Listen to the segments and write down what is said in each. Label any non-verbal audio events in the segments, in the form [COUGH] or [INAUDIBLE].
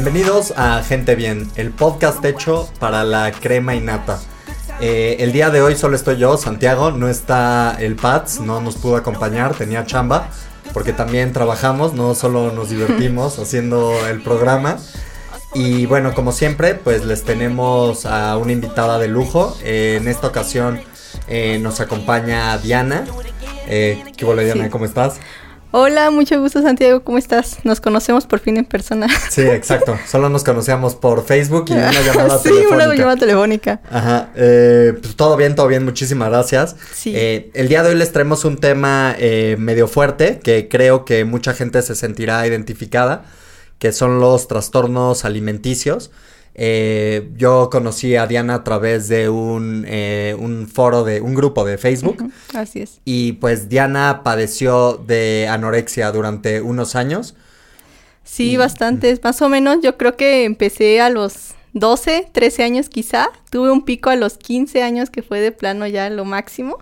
Bienvenidos a Gente Bien, el podcast hecho para la crema y nata. Eh, el día de hoy solo estoy yo, Santiago, no está el Pats, no nos pudo acompañar, tenía chamba, porque también trabajamos, no solo nos divertimos [LAUGHS] haciendo el programa. Y bueno, como siempre, pues les tenemos a una invitada de lujo. Eh, en esta ocasión eh, nos acompaña Diana. Eh, ¿Qué hola Diana? ¿Cómo estás? Hola, mucho gusto Santiago, ¿cómo estás? Nos conocemos por fin en persona. [LAUGHS] Sí, exacto. Solo nos conocíamos por Facebook y una [LAUGHS] llamada sí, telefónica. una llamada telefónica. Ajá. Eh, pues todo bien, todo bien. Muchísimas gracias. Sí. Eh, el día de hoy les traemos un tema eh, medio fuerte que creo que mucha gente se sentirá identificada, que son los trastornos alimenticios. Eh, yo conocí a Diana a través de un, eh, un foro de un grupo de Facebook. Así es. Y pues Diana padeció de anorexia durante unos años. Sí, bastantes. Más o menos yo creo que empecé a los 12, 13 años quizá. Tuve un pico a los 15 años que fue de plano ya lo máximo.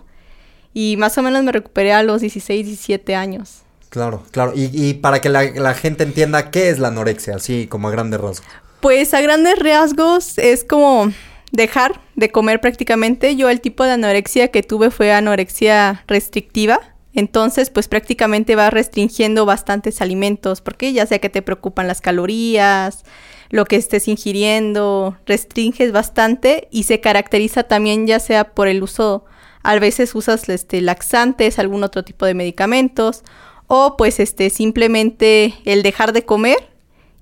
Y más o menos me recuperé a los 16, 17 años. Claro, claro. Y, y para que la, la gente entienda qué es la anorexia, así como a grandes rasgos. Pues a grandes rasgos es como dejar de comer prácticamente. Yo el tipo de anorexia que tuve fue anorexia restrictiva. Entonces, pues prácticamente vas restringiendo bastantes alimentos, porque ya sea que te preocupan las calorías, lo que estés ingiriendo, restringes bastante y se caracteriza también ya sea por el uso, a veces usas este, laxantes, algún otro tipo de medicamentos, o pues este, simplemente el dejar de comer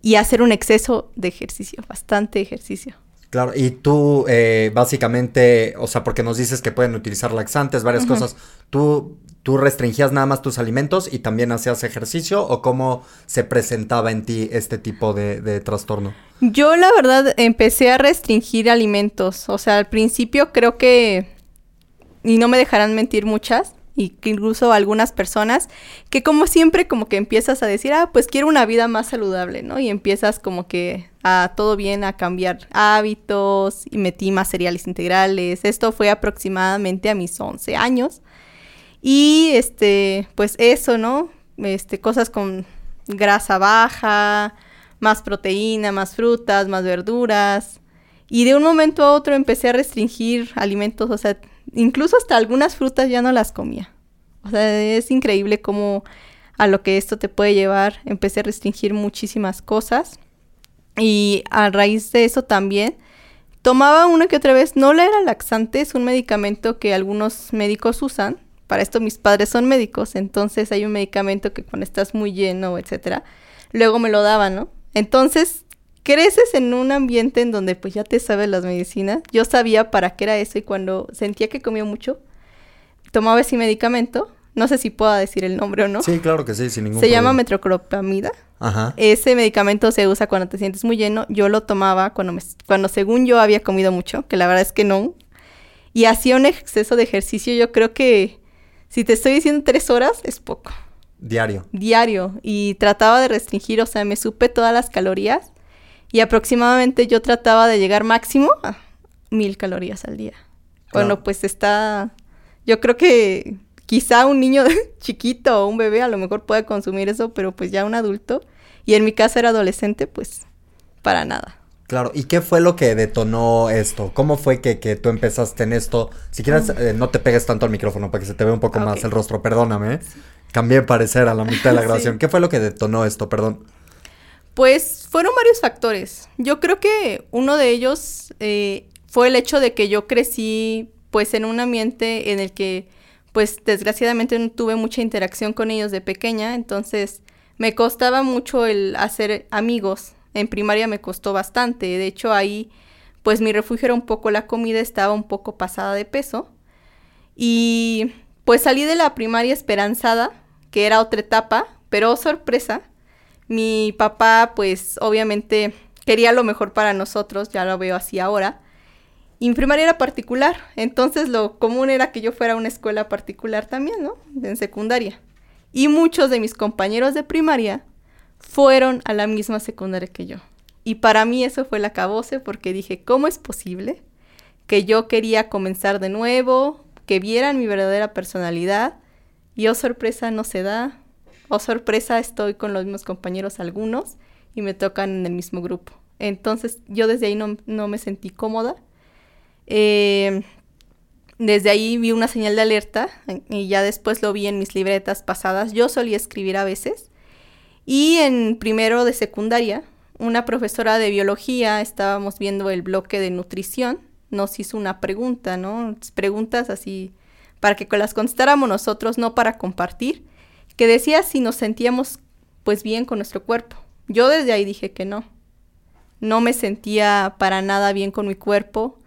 y hacer un exceso de ejercicio, bastante ejercicio. Claro, y tú eh, básicamente, o sea, porque nos dices que pueden utilizar laxantes, varias cosas, ¿tú, ¿tú restringías nada más tus alimentos y también hacías ejercicio o cómo se presentaba en ti este tipo de, de trastorno? Yo la verdad empecé a restringir alimentos, o sea, al principio creo que, y no me dejarán mentir muchas, y incluso algunas personas, que como siempre como que empiezas a decir, ah, pues quiero una vida más saludable, ¿no? Y empiezas como que a todo bien, a cambiar hábitos, y metí más cereales integrales, esto fue aproximadamente a mis 11 años, y este, pues eso, ¿no? Este, cosas con grasa baja, más proteína, más frutas, más verduras. Y de un momento a otro empecé a restringir alimentos, o sea, incluso hasta algunas frutas ya no las comía. O sea, es increíble cómo a lo que esto te puede llevar. Empecé a restringir muchísimas cosas. Y a raíz de eso también tomaba una que otra vez, no la era laxante, es un medicamento que algunos médicos usan. Para esto mis padres son médicos, entonces hay un medicamento que cuando estás muy lleno, etcétera, luego me lo daban, ¿no? Entonces, creces en un ambiente en donde pues ya te sabes las medicinas. Yo sabía para qué era eso y cuando sentía que comía mucho, tomaba ese medicamento. No sé si pueda decir el nombre o no. Sí, claro que sí, sin ningún Se llama metroclopramida. Ajá. Ese medicamento se usa cuando te sientes muy lleno. Yo lo tomaba cuando, me, cuando según yo había comido mucho, que la verdad es que no. Y hacía un exceso de ejercicio. Yo creo que si te estoy diciendo tres horas, es poco. Diario. Diario. Y trataba de restringir, o sea, me supe todas las calorías. Y aproximadamente yo trataba de llegar máximo a mil calorías al día. Claro. pues está... Yo creo que quizá un niño [LAUGHS] chiquito o un bebé a lo mejor puede consumir eso, pero pues ya un adulto. Y en mi caso era adolescente, pues para nada. Claro, ¿y qué fue lo que detonó esto? ¿Cómo fue que, que tú empezaste en esto? Si quieres, eh, no te pegues tanto al micrófono para que se te vea un poco Ah, más el rostro, perdóname. ¿eh? Cambié de parecer a la mitad de la [LAUGHS] Sí. grabación. ¿Qué fue lo que detonó esto? Perdón. Pues fueron varios factores. Yo creo que uno de ellos eh, fue el hecho de que yo crecí pues en un ambiente en el que pues desgraciadamente no tuve mucha interacción con ellos de pequeña, entonces me costaba mucho el hacer amigos. En primaria me costó bastante, de hecho ahí pues mi refugio era un poco la comida, estaba un poco pasada de peso. Y pues salí de la primaria esperanzada, que era otra etapa, pero oh, sorpresa, mi papá pues obviamente quería lo mejor para nosotros, ya lo veo así ahora. Y mi primaria era particular, entonces lo común era que yo fuera a una escuela particular también, ¿no? En secundaria. Y muchos de mis compañeros de primaria fueron a la misma secundaria que yo. Y para mí eso fue el acabose porque dije, ¿cómo es posible que yo quería comenzar de nuevo, que vieran mi verdadera personalidad? Y oh sorpresa, no se da. Oh sorpresa, estoy con los mismos compañeros algunos y me tocan en el mismo grupo. Entonces yo desde ahí no, me sentí cómoda. Eh, desde ahí vi una señal de alerta y ya después lo vi en mis libretas pasadas. Yo solía escribir a veces. Y en primero de secundaria, una profesora de biología, estábamos viendo el bloque de nutrición, nos hizo una pregunta, ¿no? Preguntas así para que las contestáramos nosotros, no para compartir, que decía si nos sentíamos pues bien con nuestro cuerpo. Yo desde ahí dije que no. No me sentía para nada bien con mi cuerpo.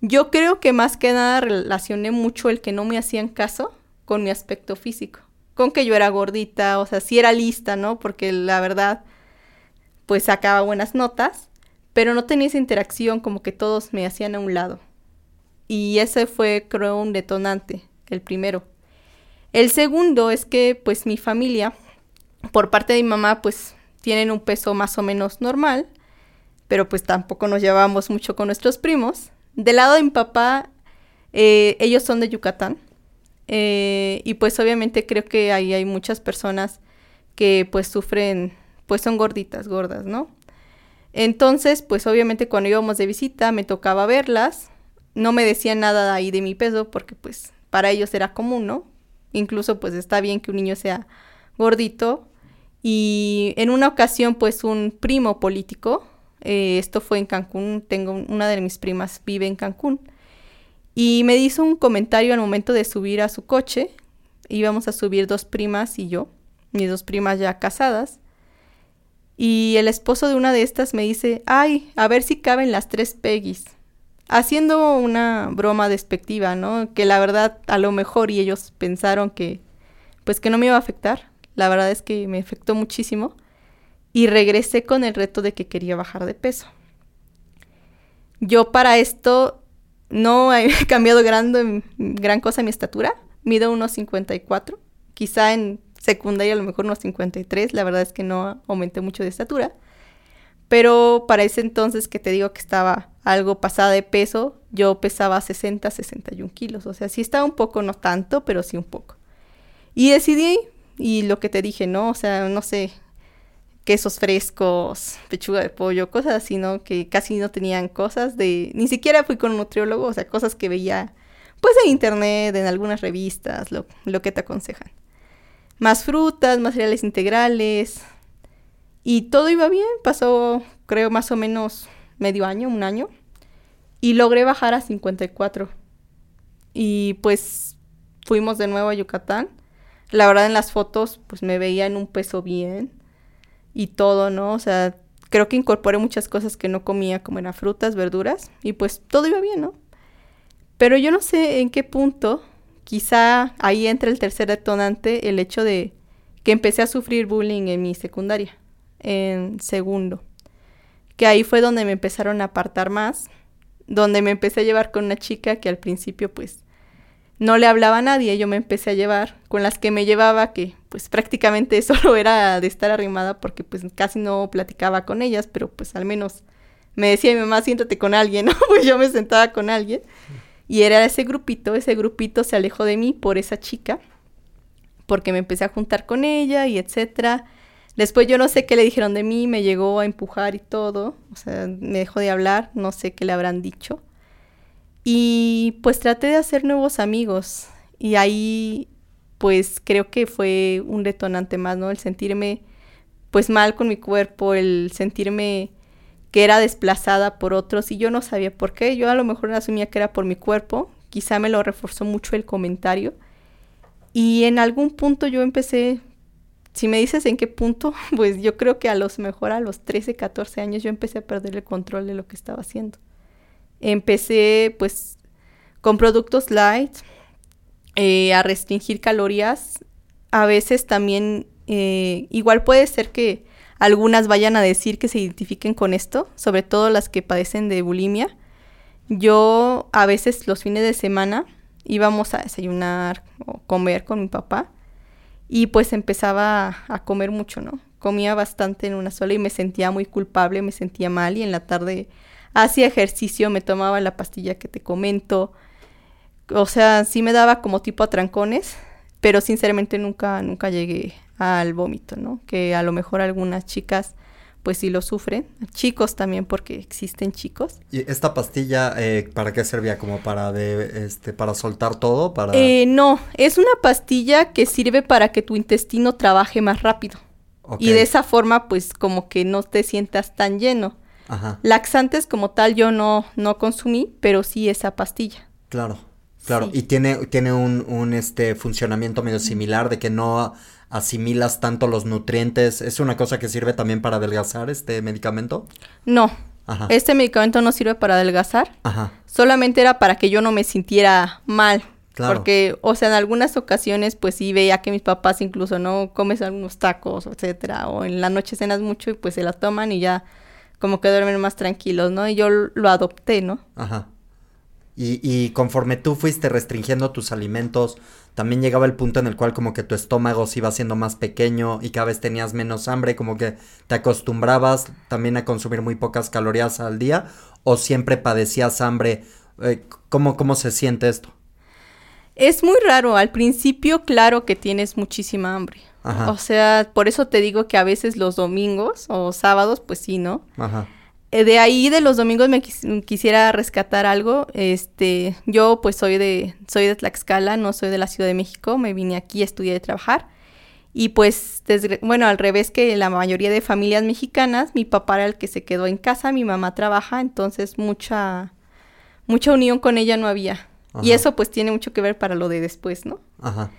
Yo creo que más que nada relacioné mucho el que no me hacían caso con mi aspecto físico. Con que yo era gordita, o sea, sí era lista, ¿no? Porque la verdad, pues sacaba buenas notas, pero no tenía esa interacción como que todos me hacían a un lado. Y ese fue, creo, un detonante, el primero. El segundo es que, pues, mi familia, por parte de mi mamá, pues, tienen un peso más o menos normal, pero pues tampoco nos llevábamos mucho con nuestros primos. Del lado de mi papá, eh, ellos son de Yucatán. Eh, y pues obviamente creo que ahí hay muchas personas que pues sufren, pues son gorditas, gordas, ¿no? Entonces, pues obviamente cuando íbamos de visita me tocaba verlas. No me decían nada ahí de mi peso porque pues para ellos era común, ¿no? Incluso pues está bien que un niño sea gordito. Y en una ocasión pues un primo político eh, esto fue en Cancún, tengo una de mis primas vive en Cancún. Y me hizo un comentario al momento de subir a su coche. Íbamos a subir dos primas y yo, mis dos primas ya casadas. Y el esposo de una de estas me dice, ay, a ver si caben las tres Peggy's. Haciendo una broma despectiva, ¿no? Que la verdad a lo mejor y ellos pensaron que, pues que no me iba a afectar. La verdad es que me afectó muchísimo y regresé con el reto de que quería bajar de peso. Yo para esto no [LAUGHS] he cambiado gran, cosa mi estatura, mido unos 54, quizá en secundaria a lo mejor unos 53, la verdad es que no aumenté mucho de estatura, pero para ese entonces que te digo que estaba algo pasada de peso, yo pesaba 60, 61 kilos, o sea, sí estaba un poco, no tanto, pero sí un poco. Y decidí, y lo que te dije, ¿no? O sea, no sé, quesos frescos, pechuga de pollo, cosas así, ¿no? Que casi no tenían cosas de... Ni siquiera fui con un nutriólogo, o sea, cosas que veía pues en internet, en algunas revistas, lo, lo que te aconsejan. Más frutas, más cereales integrales. Y todo iba bien, pasó creo más o menos medio año, un año. Y logré bajar a 54. Y pues fuimos de nuevo a Yucatán. La verdad en las fotos pues me veía en un peso bien y todo, ¿no? O sea, creo que incorporé muchas cosas que no comía, como eran frutas, verduras, y pues todo iba bien, ¿no? Pero yo no sé en qué punto, quizá ahí entra el tercer detonante, el hecho de que empecé a sufrir bullying en mi secundaria, en segundo. Que ahí fue donde me empezaron a apartar más, donde me empecé a llevar con una chica que al principio pues no le hablaba a nadie, yo me empecé a llevar con las que me llevaba, que pues prácticamente [LAUGHS] solo era de estar arrimada porque pues casi no platicaba con ellas, pero pues al menos me decía mi mamá, siéntate con alguien, [LAUGHS] ¿no? Pues yo me sentaba con alguien. Y era ese grupito, ese grupito se alejó de mí por esa chica, porque me empecé a juntar con ella y etcétera. Después yo no sé qué le dijeron de mí, me llegó a empujar y todo, o sea, me dejó de hablar, no sé qué le habrán dicho. Y pues traté de hacer nuevos amigos y ahí pues creo que fue un detonante más, ¿no? El sentirme pues mal con mi cuerpo, el sentirme que era desplazada por otros y yo no sabía por qué. Yo a lo mejor asumía que era por mi cuerpo, quizá me lo reforzó mucho el comentario. Y en algún punto yo empecé, si me dices en qué punto, [LAUGHS] pues yo creo que a los mejor a los 13, 14 años yo empecé a perder el control de lo que estaba haciendo. Empecé pues con productos light, eh, a restringir calorías. A veces también, eh, igual puede ser que algunas vayan a decir que se identifiquen con esto, sobre todo las que padecen de bulimia. Yo a veces los fines de semana íbamos a desayunar o comer con mi papá y pues empezaba a comer mucho, ¿no? Comía bastante en una sola y me sentía muy culpable, me sentía mal y en la tarde hacía ejercicio, me tomaba la pastilla que te comento, o sea, sí me daba como tipo a trancones, pero sinceramente nunca, nunca llegué al vómito, ¿no? Que a lo mejor algunas chicas pues sí lo sufren. Chicos también, porque existen chicos. ¿Y esta pastilla eh, para qué servía? ¿Como para de, este, para soltar todo? Para... Eh, no, es una pastilla que sirve para que tu intestino trabaje más rápido. Y de esa forma, pues como que no te sientas tan lleno. Ajá. Laxantes como tal yo no, no consumí, pero sí esa pastilla. Claro, claro. Y tiene, tiene un, un este funcionamiento medio similar de que no asimilas tanto los nutrientes. ¿Es una cosa que sirve también para adelgazar este medicamento? No. Ajá. Este medicamento no sirve para adelgazar. Ajá. Solamente era para que yo no me sintiera mal. Claro. Porque, o sea, en algunas ocasiones, pues sí veía que mis papás incluso no comes algunos tacos, etcétera, o en la noche cenas mucho y pues se la toman y ya como que duermen más tranquilos, ¿no? Y yo lo adopté, ¿no? Ajá. Y, y conforme tú fuiste restringiendo tus alimentos, también llegaba el punto en el cual como que tu estómago se iba haciendo más pequeño y cada vez tenías menos hambre, como que te acostumbrabas también a consumir muy pocas calorías al día o siempre padecías hambre. Eh, ¿cómo, ¿Cómo se siente esto? Es muy raro. Al principio, claro que tienes muchísima hambre. O sea, por eso te digo que a veces los domingos o sábados, pues sí, ¿no? Ajá. Eh, de ahí de los domingos me quisiera rescatar algo. Este, yo pues soy de soy de Tlaxcala, no soy de la Ciudad de México, me vine aquí a estudiar y trabajar. Y pues, bueno, al revés que la mayoría de familias mexicanas, mi papá era el que se quedó en casa, mi mamá trabaja, entonces mucha mucha unión con ella no había. Y eso pues tiene mucho que ver para lo de después, ¿no? Ajá.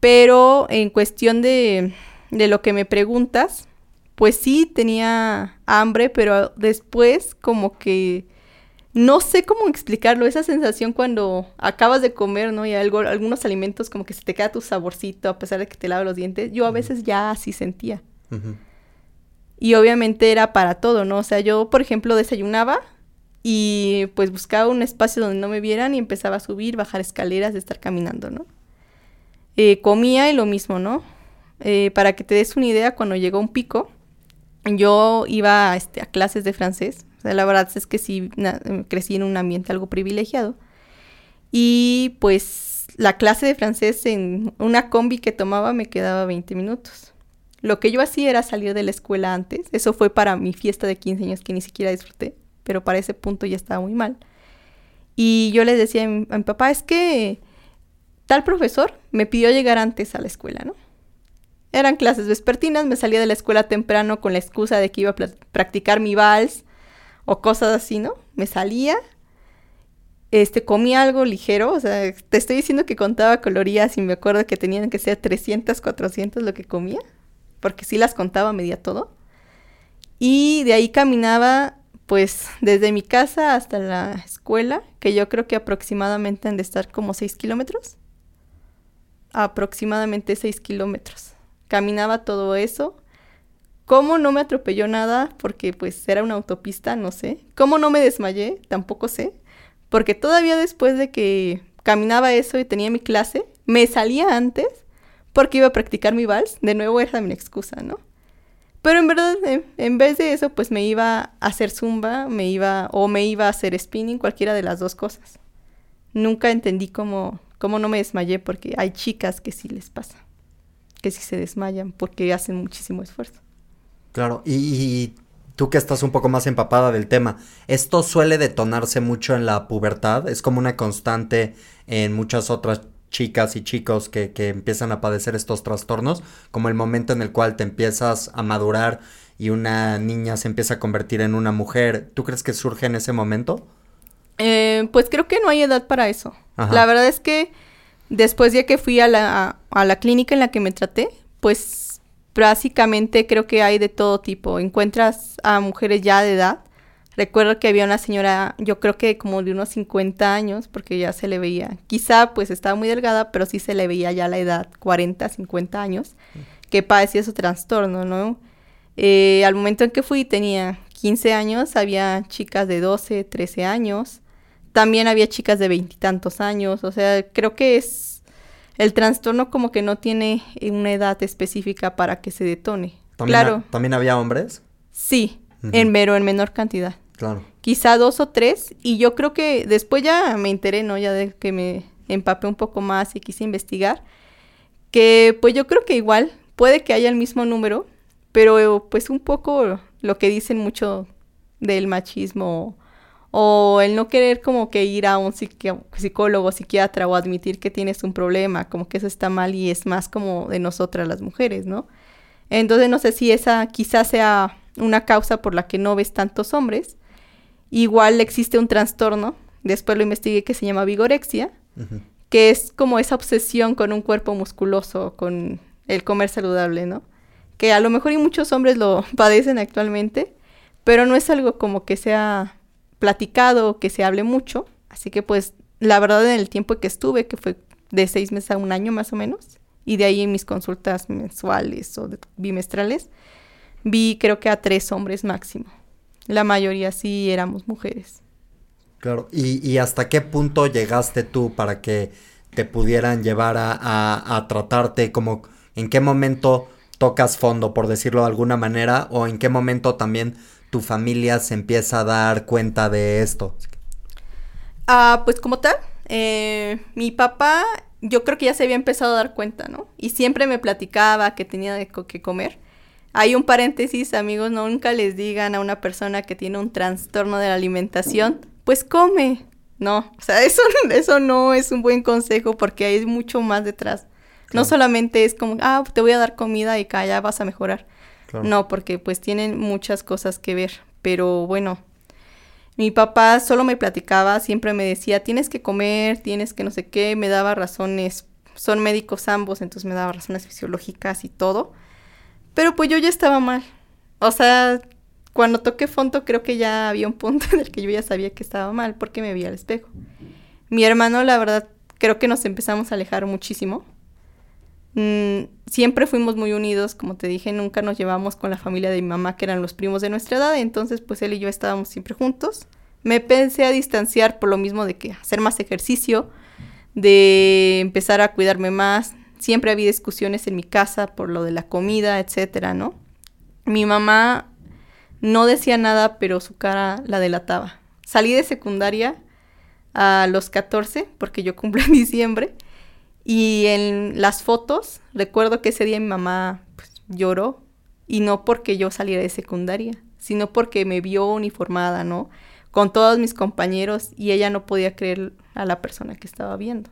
Pero en cuestión de, de lo que me preguntas, pues sí tenía hambre, pero después como que no sé cómo explicarlo, esa sensación cuando acabas de comer, ¿no? Y algo, algunos alimentos como que se te queda tu saborcito a pesar de que te lavas los dientes, yo a veces ya así sentía. Y obviamente era para todo, ¿no? O sea, yo, por ejemplo, desayunaba y pues buscaba un espacio donde no me vieran y empezaba a subir, bajar escaleras, de estar caminando, ¿no? Eh, comía y lo mismo, ¿no? Eh, para que te des una idea, cuando llegó un pico, yo iba este, a clases de francés. O sea, la verdad es que sí crecí en un ambiente algo privilegiado. Y pues la clase de francés en una combi que tomaba me quedaba 20 minutos. Lo que yo hacía era salir de la escuela antes. Eso fue para mi fiesta de 15 años que ni siquiera disfruté pero para ese punto ya estaba muy mal. Y yo les decía a mi, papá, es que tal profesor me pidió llegar antes a la escuela, ¿no? Eran clases vespertinas, me salía de la escuela temprano con la excusa de que iba a practicar mi vals o cosas así, ¿no? Me salía, este, comía algo ligero, o sea, te estoy diciendo que contaba calorías y me acuerdo que tenían que ser 300, 400 lo que comía, porque sí las contaba, medía todo. Y de ahí caminaba pues desde mi casa hasta la escuela, que yo creo que aproximadamente han de estar como 6 kilómetros. Aproximadamente 6 kilómetros. Caminaba todo eso. ¿Cómo no me atropelló nada? Porque pues era una autopista, no sé. ¿Cómo no me desmayé? Tampoco sé. Porque todavía después de que caminaba eso y tenía mi clase, me salía antes porque iba a practicar mi vals. De nuevo era mi excusa, ¿no? Pero en verdad, en, vez de eso, pues me iba a hacer zumba, me iba, o me iba a hacer spinning, cualquiera de las dos cosas. Nunca entendí cómo, cómo no me desmayé, porque hay chicas que sí les pasa, que sí se desmayan porque hacen muchísimo esfuerzo. Claro, y, y tú que estás un poco más empapada del tema, ¿esto suele detonarse mucho en la pubertad? ¿Es como una constante en muchas otras chicas y chicos que, que, empiezan a padecer estos trastornos, como el momento en el cual te empiezas a madurar y una niña se empieza a convertir en una mujer, ¿tú crees que surge en ese momento? Eh, pues creo que no hay edad para eso. La verdad es que después de que fui a la, a la clínica en la que me traté, pues básicamente creo que hay de todo tipo. Encuentras a mujeres ya de edad Recuerdo que había una señora, yo creo que como de unos 50 años, porque ya se le veía, quizá pues estaba muy delgada, pero sí se le veía ya la edad, 40, 50 años, que padecía su trastorno, ¿no? Eh, al momento en que fui tenía 15 años, había chicas de 12, 13 años, también había chicas de veintitantos años, o sea, creo que es el trastorno como que no tiene una edad específica para que se detone. claro. ¿También había hombres? Sí, en, pero en menor cantidad. Claro. Quizá dos o tres. Y yo creo que después ya me enteré, ¿no? Ya de que me empapé un poco más y quise investigar. Que pues yo creo que igual puede que haya el mismo número, pero pues un poco Lo que dicen mucho del machismo o el no querer como que ir a un psicólogo, psiquiatra o admitir que tienes un problema, como que eso está mal y es más como de nosotras las mujeres, ¿no? Entonces no sé si esa quizás sea una causa por la que no ves tantos hombres. Igual existe un trastorno, después lo investigué que se llama vigorexia, que es como esa obsesión con un cuerpo musculoso, con el comer saludable, ¿no? Que a lo mejor y muchos hombres lo [LAUGHS] padecen actualmente, pero no es algo como que sea platicado, que se hable mucho. Así que pues la verdad en el tiempo que estuve, que fue de seis meses a un año más o menos, y de ahí en mis consultas mensuales o bimestrales, vi creo que a tres hombres máximo. La mayoría sí éramos mujeres. Claro, ¿y, hasta qué punto llegaste tú para que te pudieran llevar a, a tratarte como en qué momento tocas fondo, por decirlo de alguna manera, o en qué momento también tu familia se empieza a dar cuenta de esto? Ah, pues como tal, eh, mi papá yo creo que ya se había empezado a dar cuenta, ¿no? Y siempre me platicaba que tenía que comer. Hay un paréntesis, amigos, nunca les digan a una persona que tiene un trastorno de la alimentación, pues come. No, o sea, [LAUGHS] eso, eso no es un buen consejo porque hay mucho más detrás. No solamente es como, ah, te voy a dar comida y ya vas a mejorar. No, porque pues tienen muchas cosas que ver. Pero bueno, mi papá solo me platicaba, siempre me decía, tienes que comer, tienes que no sé qué, me daba razones, son médicos ambos, entonces me daba razones fisiológicas y todo. Pero pues yo ya estaba mal. O sea, cuando toqué fondo creo que ya había un punto en el que yo ya sabía que estaba mal porque me vi al espejo. Mi hermano, la verdad, creo que nos empezamos a alejar muchísimo. Mm, siempre fuimos muy unidos, como te dije, nunca nos llevamos con la familia de mi mamá, que eran los primos de nuestra edad, entonces pues él y yo estábamos siempre juntos. Me pensé a distanciar por lo mismo de que hacer más ejercicio, de empezar a cuidarme más. Siempre había discusiones en mi casa por lo de la comida, etcétera, ¿no? Mi mamá no decía nada, pero su cara la delataba. Salí de secundaria a los 14, porque yo cumplo en diciembre, y en las fotos, recuerdo que ese día mi mamá pues, lloró, y no porque yo saliera de secundaria, sino porque me vio uniformada, ¿no? Con todos mis compañeros y ella no podía creer a la persona que estaba viendo.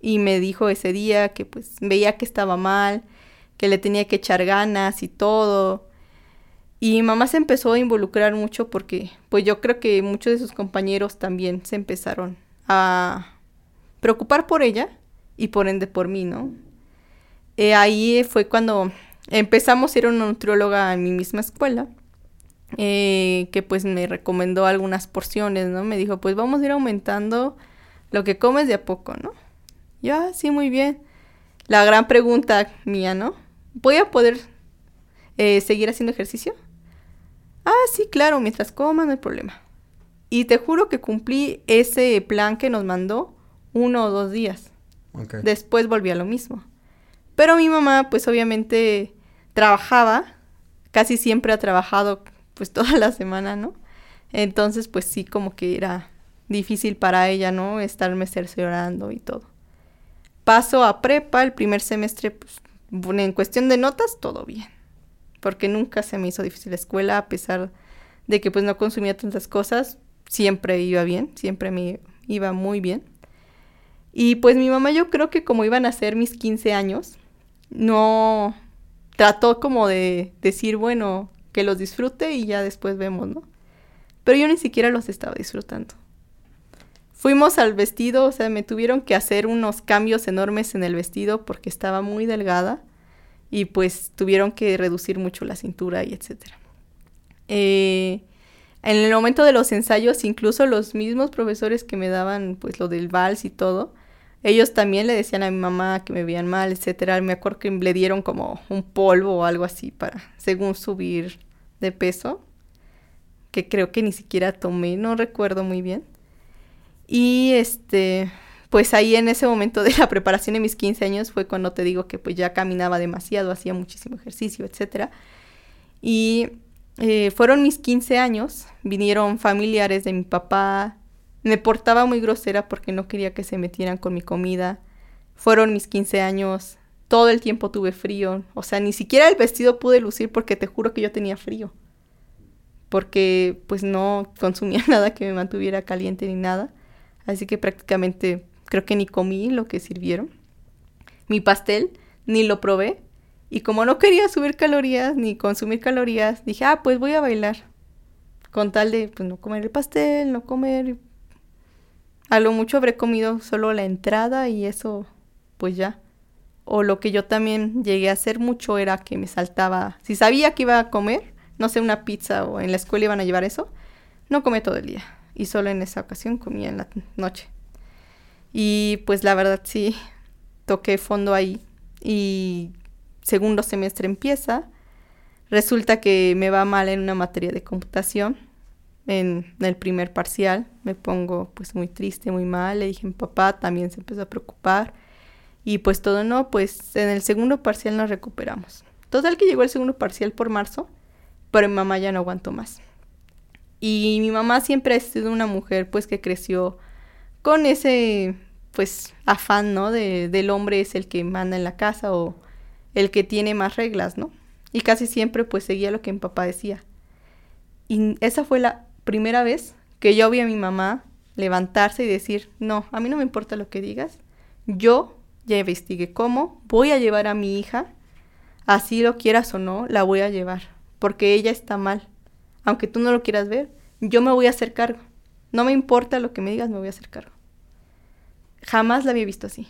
Y me dijo ese día que pues veía que estaba mal, que le tenía que echar ganas y todo. Y mi mamá se empezó a involucrar mucho porque pues yo creo que muchos de sus compañeros también se empezaron a preocupar por ella y por ende por mí, ¿no? Eh, ahí fue cuando empezamos a ir a una nutrióloga en mi misma escuela, eh, que pues me recomendó algunas porciones, ¿no? Me dijo, pues vamos a ir aumentando lo que comes de a poco, ¿no? Ya, ah, sí, muy bien. La gran pregunta mía, ¿no? ¿Voy a poder eh, seguir haciendo ejercicio? Ah, sí, claro, mientras coma no hay problema. Y te juro que cumplí ese plan que nos mandó uno o dos días. Después volví a lo mismo. Pero mi mamá, pues obviamente trabajaba, casi siempre ha trabajado pues [LAUGHS] toda la semana, ¿no? Entonces, pues sí, como que era difícil para ella, ¿no? Estarme cerciorando y todo. Paso a prepa, el primer semestre, pues en cuestión de notas, todo bien. Porque nunca se me hizo difícil la escuela, a pesar de que pues no consumía tantas cosas, siempre iba bien, siempre me iba muy bien. Y pues mi mamá yo creo que como iban a ser mis 15 años, no trató como de decir, bueno, que los disfrute y ya después vemos, ¿no? Pero yo ni siquiera los estaba disfrutando. Fuimos al vestido, o sea, me tuvieron que hacer unos cambios enormes en el vestido porque estaba muy delgada y pues tuvieron que reducir mucho la cintura y etcétera. Eh, en el momento de los ensayos, incluso los mismos profesores que me daban pues lo del vals y todo, ellos también le decían a mi mamá que me veían mal, etcétera. Me acuerdo que le dieron como un polvo o algo así para, según subir de peso, que creo que ni siquiera tomé, no recuerdo muy bien. Y este, pues ahí en ese momento de la preparación de mis 15 años fue cuando te digo que pues ya caminaba demasiado, hacía muchísimo ejercicio, etcétera. Y eh, fueron mis 15 años, vinieron familiares de mi papá, me portaba muy grosera porque no quería que se metieran con mi comida. Fueron mis 15 años, todo el tiempo tuve frío, o sea, ni siquiera el vestido pude lucir porque te juro que yo tenía frío. porque pues no consumía [LAUGHS] nada que me mantuviera caliente ni nada. Así que prácticamente creo que ni comí lo que sirvieron. Mi pastel ni lo probé. Y como no quería subir calorías ni consumir calorías, dije, ah, pues voy a bailar. Con tal de pues, no comer el pastel, no comer. A lo mucho habré comido solo la entrada y eso, pues ya. O lo que yo también llegué a hacer mucho era que me saltaba. Si sabía que iba a comer, no sé, una pizza o en la escuela iban a llevar eso, no comí todo el día. Y solo en esa ocasión comía en la noche. Y pues la verdad sí, toqué fondo ahí. Y segundo semestre empieza. Resulta que me va mal en una materia de computación. En el primer parcial me pongo pues muy triste, muy mal. Le dije a mi papá, también se empezó a preocupar. Y pues todo no, pues en el segundo parcial nos recuperamos. Total que llegó el segundo parcial por marzo, pero mi mamá ya no aguantó más. Y mi mamá siempre ha sido una mujer pues que creció con ese pues afán, ¿no? De, del hombre es el que manda en la casa o el que tiene más reglas, ¿no? Y casi siempre pues seguía lo que mi papá decía. Y esa fue la primera vez que yo vi a mi mamá levantarse y decir, no, a mí no me importa lo que digas, yo ya investigué cómo, voy a llevar a mi hija, así lo quieras o no, la voy a llevar, porque ella está mal. Aunque tú no lo quieras ver, yo me voy a hacer cargo. No me importa lo que me digas, me voy a hacer cargo. Jamás la había visto así.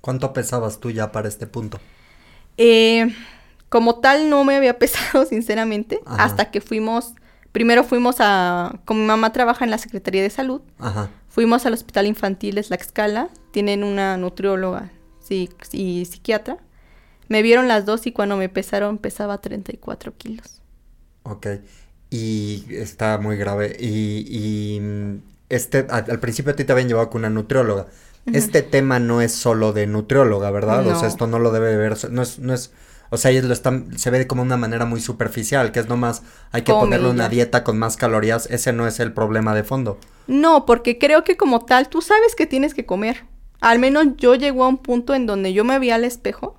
¿Cuánto pesabas tú ya para este punto? Eh, como tal, no me había [LAUGHS] pesado, sinceramente, hasta que fuimos, primero fuimos a, como mi mamá trabaja en la Secretaría de Salud, Ajá. fuimos al Hospital Infantil Tlaxcala, tienen una nutrióloga sí, y psiquiatra. Me vieron las dos y cuando me pesaron pesaba 34 kilos. Ok, y está muy grave. Y, y este, al, principio a ti te habían llevado con una nutrióloga. Este tema no es solo de nutrióloga, ¿verdad? O sea, esto no lo debe ver, no es, no es, o sea, ellos lo están, se ve como una manera muy superficial, que es nomás, hay que ponerle una dieta con más calorías, ese no es el problema de fondo. No, porque creo que como tal, tú sabes que tienes que comer. Al menos yo llego a un punto en donde yo me veía al espejo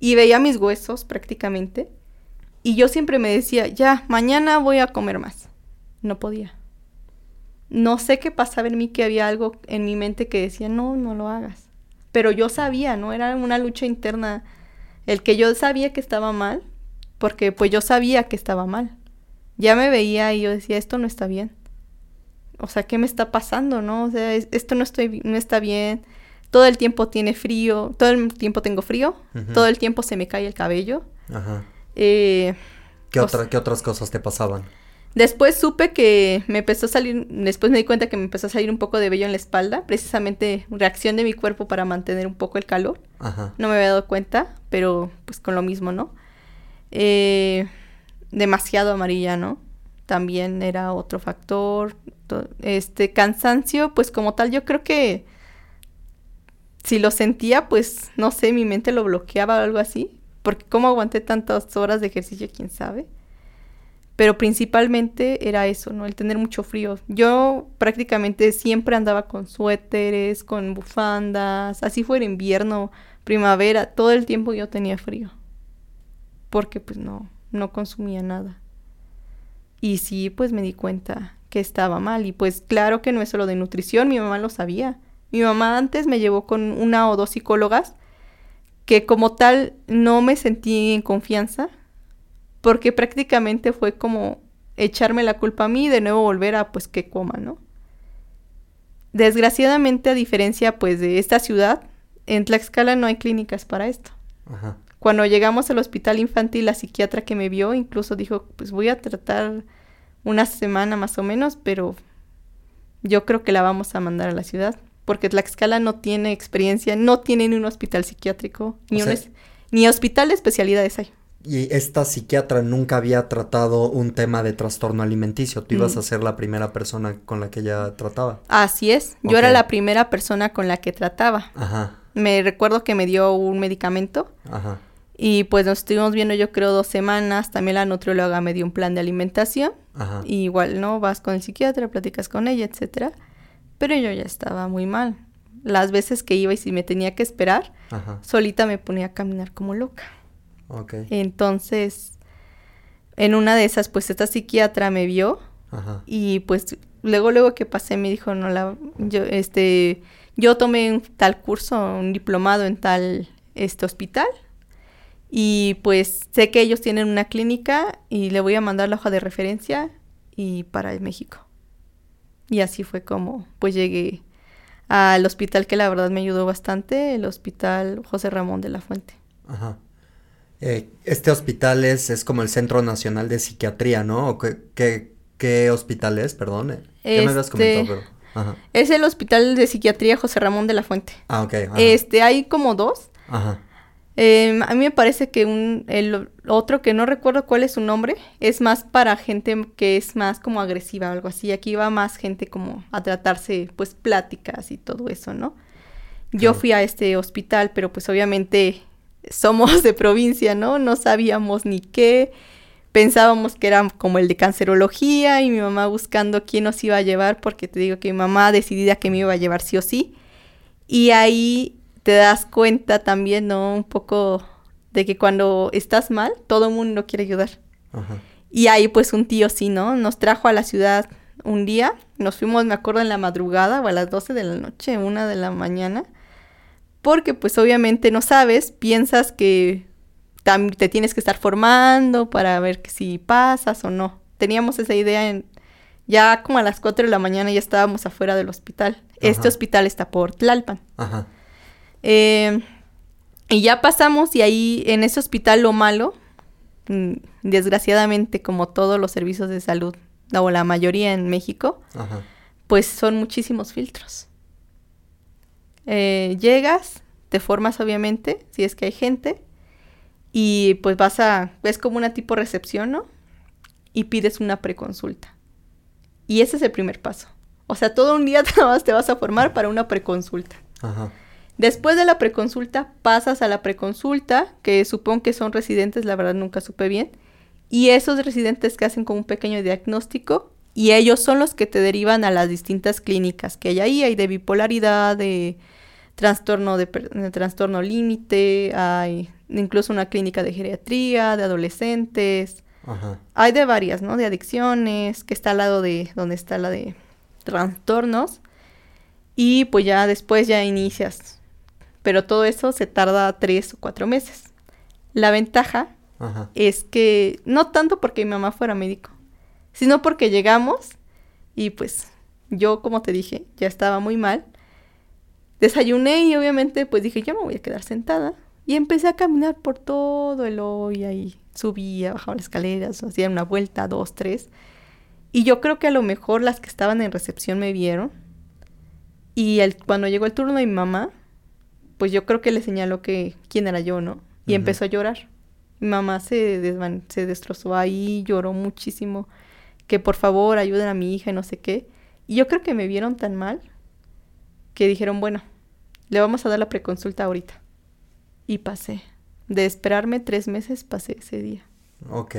y veía mis huesos prácticamente. Y yo siempre me decía, ya, mañana voy a comer más. No podía. No sé qué pasaba en mí, que había algo en mi mente que decía, no, no lo hagas. Pero yo sabía, ¿no? Era una lucha interna. El que yo sabía que estaba mal, porque pues yo sabía que estaba mal. Ya me veía y yo decía, esto no está bien. O sea, ¿qué me está pasando, no? O sea, esto no, estoy, no está bien. Todo el tiempo tiene frío, todo el tiempo tengo frío, todo el tiempo se me cae el cabello. Ajá. Eh, ¿Qué, otra, ¿Qué otras cosas te pasaban? Después supe que me empezó a salir, después me di cuenta que me empezó a salir un poco de vello en la espalda, precisamente reacción de mi cuerpo para mantener un poco el calor. Ajá. No me había dado cuenta, pero pues con lo mismo, ¿no? Eh, demasiado amarilla, ¿no? También era otro factor. Este cansancio, pues como tal, yo creo que si lo sentía, pues no sé, mi mente lo bloqueaba o algo así. Porque cómo aguanté tantas horas de ejercicio, quién sabe. Pero principalmente era eso, ¿no? El tener mucho frío. Yo prácticamente siempre andaba con suéteres, con bufandas, así fuera invierno, primavera, todo el tiempo yo tenía frío. Porque pues no, no consumía nada. Y sí, pues me di cuenta que estaba mal. Y pues claro que no es solo de nutrición, mi mamá lo sabía. Mi mamá antes me llevó con una o dos psicólogas que como tal no me sentí en confianza porque prácticamente fue como echarme la culpa a mí y de nuevo volver a pues que coma, ¿no? Desgraciadamente, a diferencia pues de esta ciudad, en Tlaxcala no hay clínicas para esto. Ajá. Cuando llegamos al hospital infantil, la psiquiatra que me vio incluso dijo, pues voy a tratar una semana más o menos, pero yo creo que la vamos a mandar a la ciudad, porque Tlaxcala no tiene experiencia, no tiene ni un hospital psiquiátrico, ni, un ni hospital de especialidades hay y esta psiquiatra nunca había tratado un tema de trastorno alimenticio. Tú ibas a ser la primera persona con la que ella trataba. Así es. Yo era la primera persona con la que trataba. Ajá. Me recuerdo que me dio un medicamento. Ajá. Y pues nos estuvimos viendo yo creo dos semanas. También la nutrióloga me dio un plan de alimentación. Ajá. igual, ¿no? Vas con el psiquiatra, platicas con ella, etcétera. Pero yo ya estaba muy mal. Las veces que iba y si me tenía que esperar, solita me ponía a caminar como loca. Entonces, en una de esas, pues esta psiquiatra me vio Ajá. y pues luego, luego que pasé me dijo, no, la, yo, este, yo tomé un tal curso, un diplomado en tal, este hospital y pues sé que ellos tienen una clínica y le voy a mandar la hoja de referencia y para México. Y así fue como pues llegué al hospital que la verdad me ayudó bastante, el hospital José Ramón de la Fuente. Ajá. Eh, este hospital es, es como el Centro Nacional de Psiquiatría, ¿no? ¿O qué, qué, qué hospital es? Perdón. Ya me habías Este- comentado, pero. Ajá. Es el hospital de psiquiatría José Ramón de la Fuente. Ah, ok. Ajá. Este, hay como dos. Ajá. Eh, a mí me parece que un, el otro que no recuerdo cuál es su nombre, es más para gente que es más como agresiva o algo así. Aquí va más gente como a tratarse, pues, pláticas y todo eso, ¿no? Yo Claro. fui a este hospital, pero pues obviamente somos de provincia, ¿no? No sabíamos ni qué. Pensábamos que era como el de cancerología y mi mamá buscando quién nos iba a llevar, porque te digo que mi mamá decidida que me iba a llevar sí o sí. Y ahí te das cuenta también, ¿no? Un poco de que cuando estás mal, todo el mundo quiere ayudar. Ajá. Y ahí pues un tío sí, ¿no? Nos trajo a la ciudad un día, nos fuimos, me acuerdo, en la madrugada o a las 12 de la noche, una de la mañana, porque pues obviamente no sabes, piensas que te tienes que estar formando para ver que si pasas o no. Teníamos esa idea en... Ya como a las 4 de la mañana ya estábamos afuera del hospital. Este hospital está por Tlalpan. Ajá. Eh, y ya pasamos y ahí en ese hospital lo malo, mm, desgraciadamente como todos los servicios de salud, o la mayoría en México, Ajá. pues son muchísimos filtros. Eh, llegas, te formas obviamente, si es que hay gente, y pues vas a, es como una tipo recepción, ¿no? Y pides una preconsulta. Y ese es el primer paso. O sea, todo un día [LAUGHS] te vas a formar para una preconsulta. Ajá. Después de la preconsulta, pasas a la preconsulta, que supongo que son residentes, la verdad nunca supe bien. Y esos residentes que hacen como un pequeño diagnóstico, y ellos son los que te derivan a las distintas clínicas que hay ahí. Hay de bipolaridad, de trastorno de, trastorno límite, hay incluso una clínica de geriatría, de adolescentes. Ajá. Hay de varias, ¿no? De adicciones, que está al lado de donde está la de trastornos. Y pues ya después ya inicias. Pero todo eso se tarda tres o cuatro meses. La ventaja Ajá. es que no tanto porque mi mamá fuera médico, sino porque llegamos y pues yo, como te dije, ya estaba muy mal. Desayuné y obviamente pues dije, yo me voy a quedar sentada. Y empecé a caminar por todo el hoy ahí. Subía, bajaba las escaleras, hacía una vuelta, dos, tres. Y yo creo que a lo mejor las que estaban en recepción me vieron. Y el, cuando llegó el turno de mi mamá, pues yo creo que le señaló que quién era yo, ¿no? Y empezó a llorar. Mi mamá se, se destrozó ahí, lloró muchísimo. Que por favor ayuden a mi hija y no sé qué. Y yo creo que me vieron tan mal que dijeron, bueno, le vamos a dar la preconsulta ahorita. Y pasé. De esperarme tres meses, pasé ese día. Ok.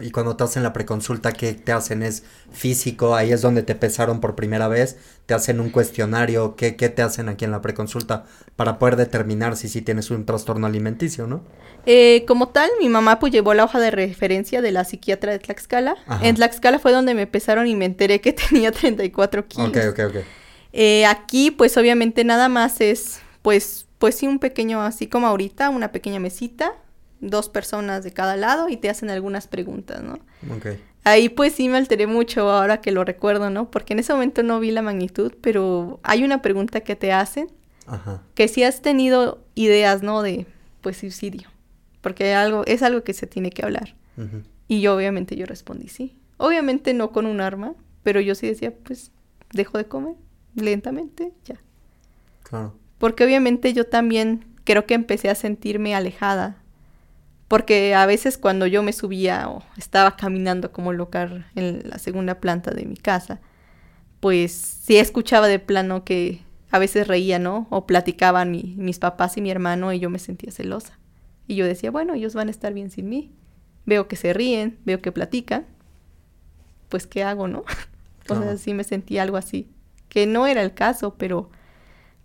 Y cuando te hacen la preconsulta, ¿qué te hacen? ¿Es físico? Ahí es donde te pesaron por primera vez. ¿Te hacen un cuestionario? ¿Qué, qué te hacen aquí en la preconsulta? Para poder determinar si sí tienes un trastorno alimenticio, ¿no? Eh, como tal, mi mamá pues llevó la hoja de referencia de la psiquiatra de Tlaxcala. Ajá. En Tlaxcala fue donde me pesaron y me enteré que [LAUGHS] tenía 34 kilos. Ok, ok, ok. Eh, aquí, pues obviamente nada más es, pues, pues sí, un pequeño, así como ahorita, una pequeña mesita, dos personas de cada lado y te hacen algunas preguntas, ¿no? Ahí pues sí me alteré mucho ahora que lo recuerdo, ¿no? Porque en ese momento no vi la magnitud, pero hay una pregunta que te hacen Ajá. que si has tenido ideas, ¿no? De, pues, suicidio. Porque algo, es algo que se tiene que hablar. Y yo obviamente yo respondí sí. Obviamente no con un arma, pero yo sí decía, pues, dejo de comer lentamente, ya. Claro. Porque obviamente yo también creo que empecé a sentirme alejada. Porque a veces cuando yo me subía o estaba caminando como local en la segunda planta de mi casa, pues sí escuchaba de plano que a veces reía, ¿no? O platicaban mi- mis papás y mi hermano y yo me sentía celosa. Y yo decía, bueno, ellos van a estar bien sin mí. Veo que se ríen, veo que platican. Pues, ¿qué hago, no? [LAUGHS] o sea, Claro. sí me sentía algo así. Que no era el caso, pero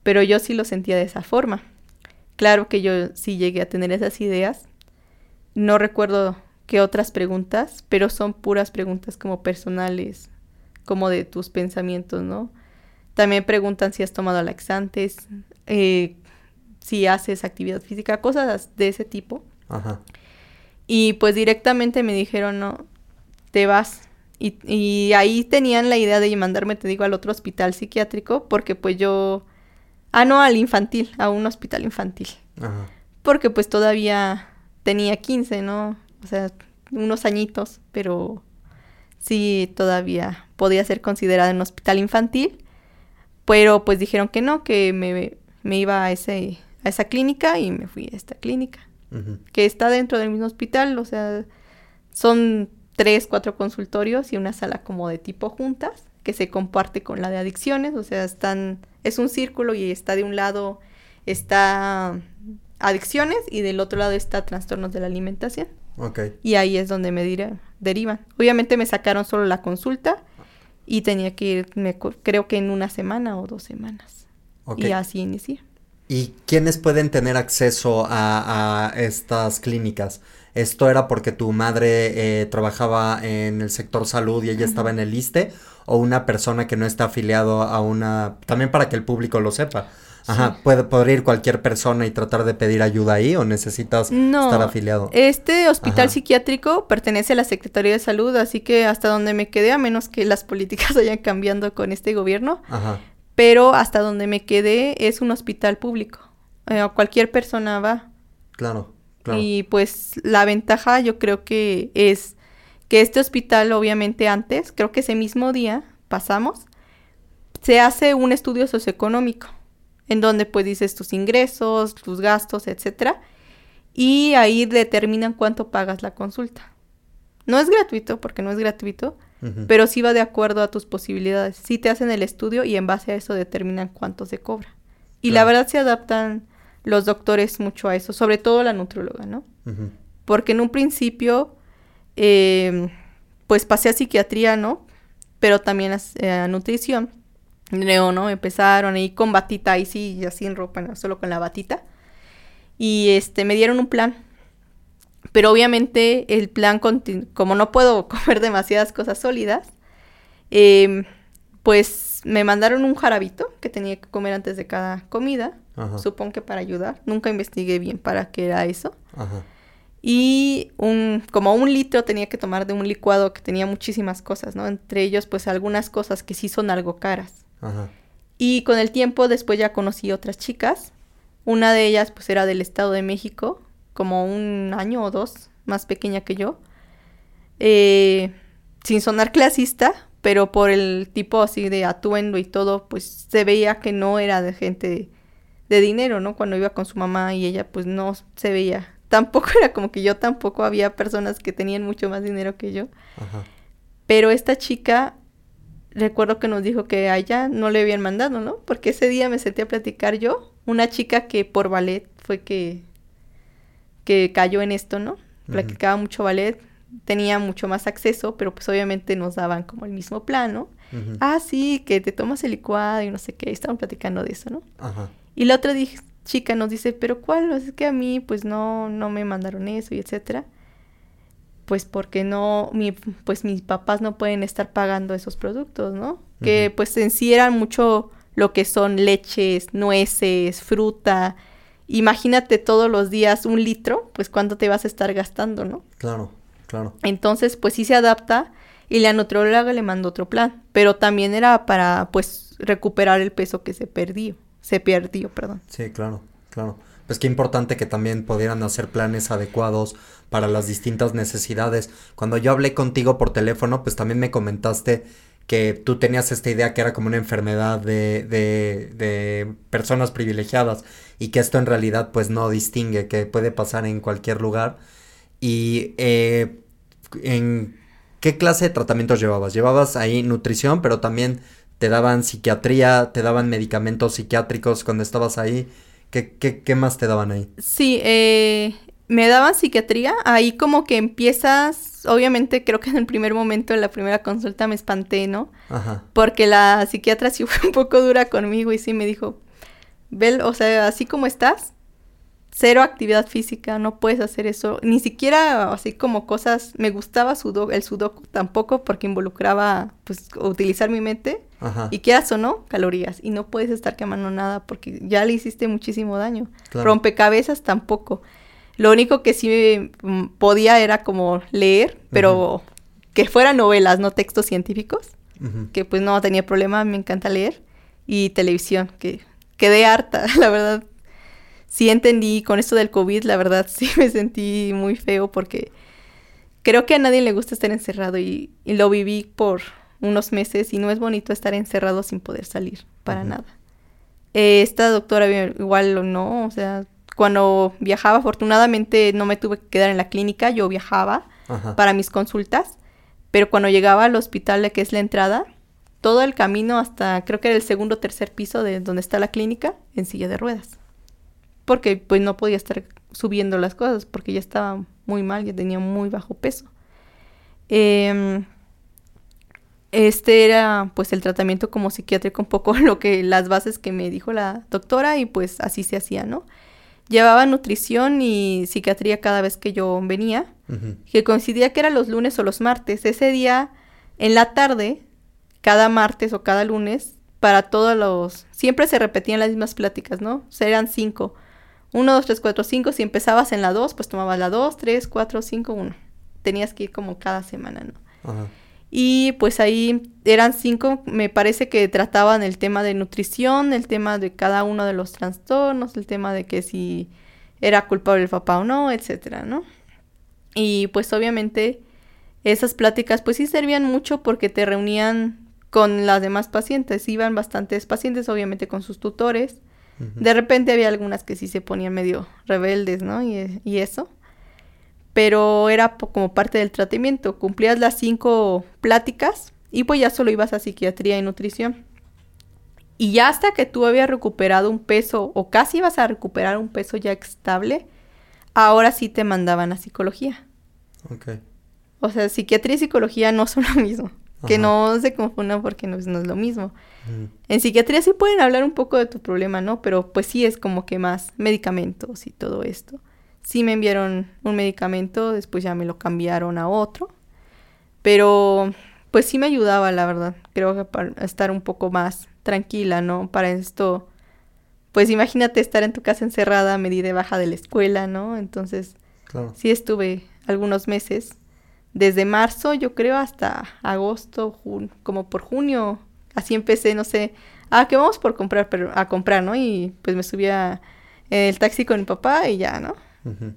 pero yo sí lo sentía de esa forma. Claro que yo sí llegué a tener esas ideas. No recuerdo que otras preguntas, pero son puras preguntas como personales, como de tus pensamientos, ¿no? También preguntan si has tomado laxantes, eh, si haces actividad física, cosas de ese tipo. Ajá. Y pues directamente me dijeron, no, te vas. Y, y, ahí tenían la idea de mandarme, te digo, al otro hospital psiquiátrico, porque pues yo... Ah, no, al infantil, a un hospital infantil. Ajá. Porque pues todavía tenía 15, ¿no? O sea, unos añitos, pero sí todavía podía ser considerada un hospital infantil. Pero pues dijeron que no, que me, me iba a, ese, a esa clínica y me fui a esta clínica. Que está dentro del mismo hospital, o sea, son tres, cuatro consultorios y una sala como de tipo juntas que se comparte con la de adicciones, o sea, están, es un círculo y está de un lado, está adicciones y del otro lado está trastornos de la alimentación. Okay. Y ahí es donde me derivan. Obviamente me sacaron solo la consulta y tenía que ir, me, creo que en una semana o dos semanas. Y así inicié. ¿Y quiénes pueden tener acceso a, estas clínicas? ¿Esto era porque tu madre eh, trabajaba en el sector salud y ella estaba en el ISTE? ¿O una persona que no está afiliado a una... también para que el público lo sepa? Ajá, ¿puede, ¿podría ir cualquier persona y tratar de pedir ayuda ahí o necesitas estar afiliado? Este hospital psiquiátrico pertenece a la Secretaría de Salud, así que hasta donde me quedé, a menos que las políticas [LAUGHS] vayan cambiando con este gobierno, Ajá. pero hasta donde me quedé es un hospital público. Eh, cualquier persona va. Claro, claro. Y pues la ventaja yo creo que es que este hospital, obviamente antes, creo que ese mismo día pasamos, se hace un estudio socioeconómico en donde pues dices tus ingresos, tus gastos, etcétera, y ahí determinan cuánto pagas la consulta. No es gratuito, porque no es gratuito, pero sí va de acuerdo a tus posibilidades. Sí te hacen el estudio y en base a eso determinan cuánto se cobra. Y la verdad se adaptan los doctores mucho a eso, sobre todo la nutróloga, ¿no? Porque en un principio, em, pues pasé a psiquiatría, ¿no? Pero también a nutrición. Leo, ¿no? Empezaron ahí con batita, ahí sí, así en ropa, ¿no? solo con la batita. Y este, me dieron un plan. Pero obviamente el plan, como no puedo [LAUGHS] comer demasiadas cosas sólidas, em, pues me mandaron un jarabito que tenía que comer antes de cada comida. Supongo que para ayudar. Nunca investigué bien para qué era eso. Ajá. Y un, como un litro tenía que tomar de un licuado que tenía muchísimas cosas, ¿no? Entre ellos, pues algunas cosas que sí son algo caras. Y con el tiempo después ya conocí otras chicas. Una de ellas pues era del Estado de México, como un año o dos más pequeña que yo. Eh, sin sonar clasista, pero por el tipo así de atuendo y todo, pues se veía que no era de gente de dinero, ¿no? Cuando iba con su mamá y ella pues no se veía. [LAUGHS] Tampoco era como que yo tampoco había personas que tenían mucho más dinero que yo. Pero esta chica recuerdo que nos dijo que allá no le habían mandado, ¿no? Porque ese día me senté a platicar yo, una chica que por ballet fue que, que cayó en esto, ¿no? Practicaba mucho ballet, tenía mucho más acceso, pero pues obviamente nos daban como el mismo plan, ¿no? Ah, sí, que te tomas el licuado y no sé qué, estaban platicando de eso, ¿no? Ajá. Y la otra chica nos dice, pero ¿cuál? Es que a mí pues no, no me mandaron eso y etcétera pues porque no, mi, pues mis papás no pueden estar pagando esos productos, ¿no? Que pues en sí eran mucho lo que son leches, nueces, fruta. Imagínate todos los días un litro, pues cuánto te vas a estar gastando, ¿no? Claro, claro. Entonces, pues sí se adapta y la nutrióloga le mandó otro plan, pero también era para pues recuperar el peso que se perdió, se perdió, perdón. Sí, claro, claro. Pues qué importante que también pudieran hacer planes adecuados para las distintas necesidades. Cuando yo hablé contigo por teléfono, pues también me comentaste que tú tenías esta idea que era como una enfermedad de, de, de personas privilegiadas y que esto en realidad pues no distingue, que puede pasar en cualquier lugar. Y eh, en qué clase de tratamientos llevabas? Llevabas ahí nutrición, pero también te daban psiquiatría, te daban medicamentos psiquiátricos cuando estabas ahí. ¿Qué, qué, qué más te daban ahí? Sí, eh, me daban psiquiatría, ahí como que empiezas, obviamente creo que en el primer momento, en la primera consulta me espanté, ¿no? Ajá. Porque la psiquiatra sí fue un poco dura conmigo y sí me dijo, Bel, o sea, así como estás, cero actividad física, no puedes hacer eso. Ni siquiera así como cosas, me gustaba sudo el sudoku tampoco porque involucraba pues utilizar mi mente Ajá. y quieras o no, calorías. Y no puedes estar quemando nada porque ya le hiciste muchísimo daño. Claro. Rompecabezas tampoco. Lo único que sí mm, podía era como leer, pero que fueran novelas, no textos científicos, que pues no tenía problema, me encanta leer. Y televisión, que quedé harta, [LAUGHS] la verdad. Sí entendí con esto del COVID, la verdad [LAUGHS] sí me sentí muy feo porque creo que a nadie le gusta estar encerrado y, y lo viví por unos meses y no es bonito estar encerrado sin poder salir, para nada. Eh, esta doctora igual no, o sea, cuando viajaba, afortunadamente no me tuve que quedar en la clínica, yo viajaba Ajá. para mis consultas, pero cuando llegaba al hospital, que es la entrada, todo el camino hasta creo que era el segundo o tercer piso de donde está la clínica, en silla de ruedas. Porque pues no podía estar subiendo las cosas, porque ya estaba muy mal, ya tenía muy bajo peso. Em, este era pues el tratamiento como psiquiátrico, un poco [LAUGHS] lo que las bases que me dijo la doctora y pues así se hacía, ¿no? Llevaba nutrición y psiquiatría cada vez que yo venía que coincidía que era los lunes o los martes. Ese día, en la tarde, cada martes o cada lunes, para todos los... Siempre se repetían las mismas pláticas, ¿no? O sea, eran cinco. Uno, dos, tres, cuatro, cinco. Si empezabas en la dos, pues tomabas la dos, tres, cuatro, cinco, uno. Tenías que ir como cada semana, ¿no? Ajá. Y pues ahí eran cinco, me parece que trataban el tema de nutrición, el tema de cada uno de los trastornos, el tema de que si era culpable el papá o no, etcétera, ¿no? Y pues obviamente esas pláticas pues sí servían mucho porque te reunían con las demás pacientes, iban bastantes pacientes obviamente con sus tutores. De repente había algunas que sí se ponían medio rebeldes, ¿no? Y, y eso. Pero era como parte del tratamiento. Cumplías las cinco pláticas y pues ya solo ibas a psiquiatría y nutrición. Y ya hasta que tú habías recuperado un peso o casi ibas a recuperar un peso ya estable, ahora sí te mandaban a psicología. Ok. O sea, psiquiatría y psicología no son lo mismo. Que no se confundan porque no es lo mismo. En psiquiatría sí pueden hablar un poco de tu problema, ¿no? Pero pues sí es como que más medicamentos y todo esto. Sí me enviaron un medicamento, después ya me lo cambiaron a otro. Pero pues sí me ayudaba, la verdad. Creo que para estar un poco más tranquila, ¿no? Para esto, pues imagínate estar en tu casa encerrada, me di de baja de la escuela, ¿no? Entonces Claro. sí estuve algunos meses. Desde marzo, yo creo, hasta agosto, jun- como por junio. Así empecé, no sé. Ah, que vamos por comprar, pero a comprar, ¿no? Y pues me subía el taxi con mi papá y ya, ¿no? Ujú.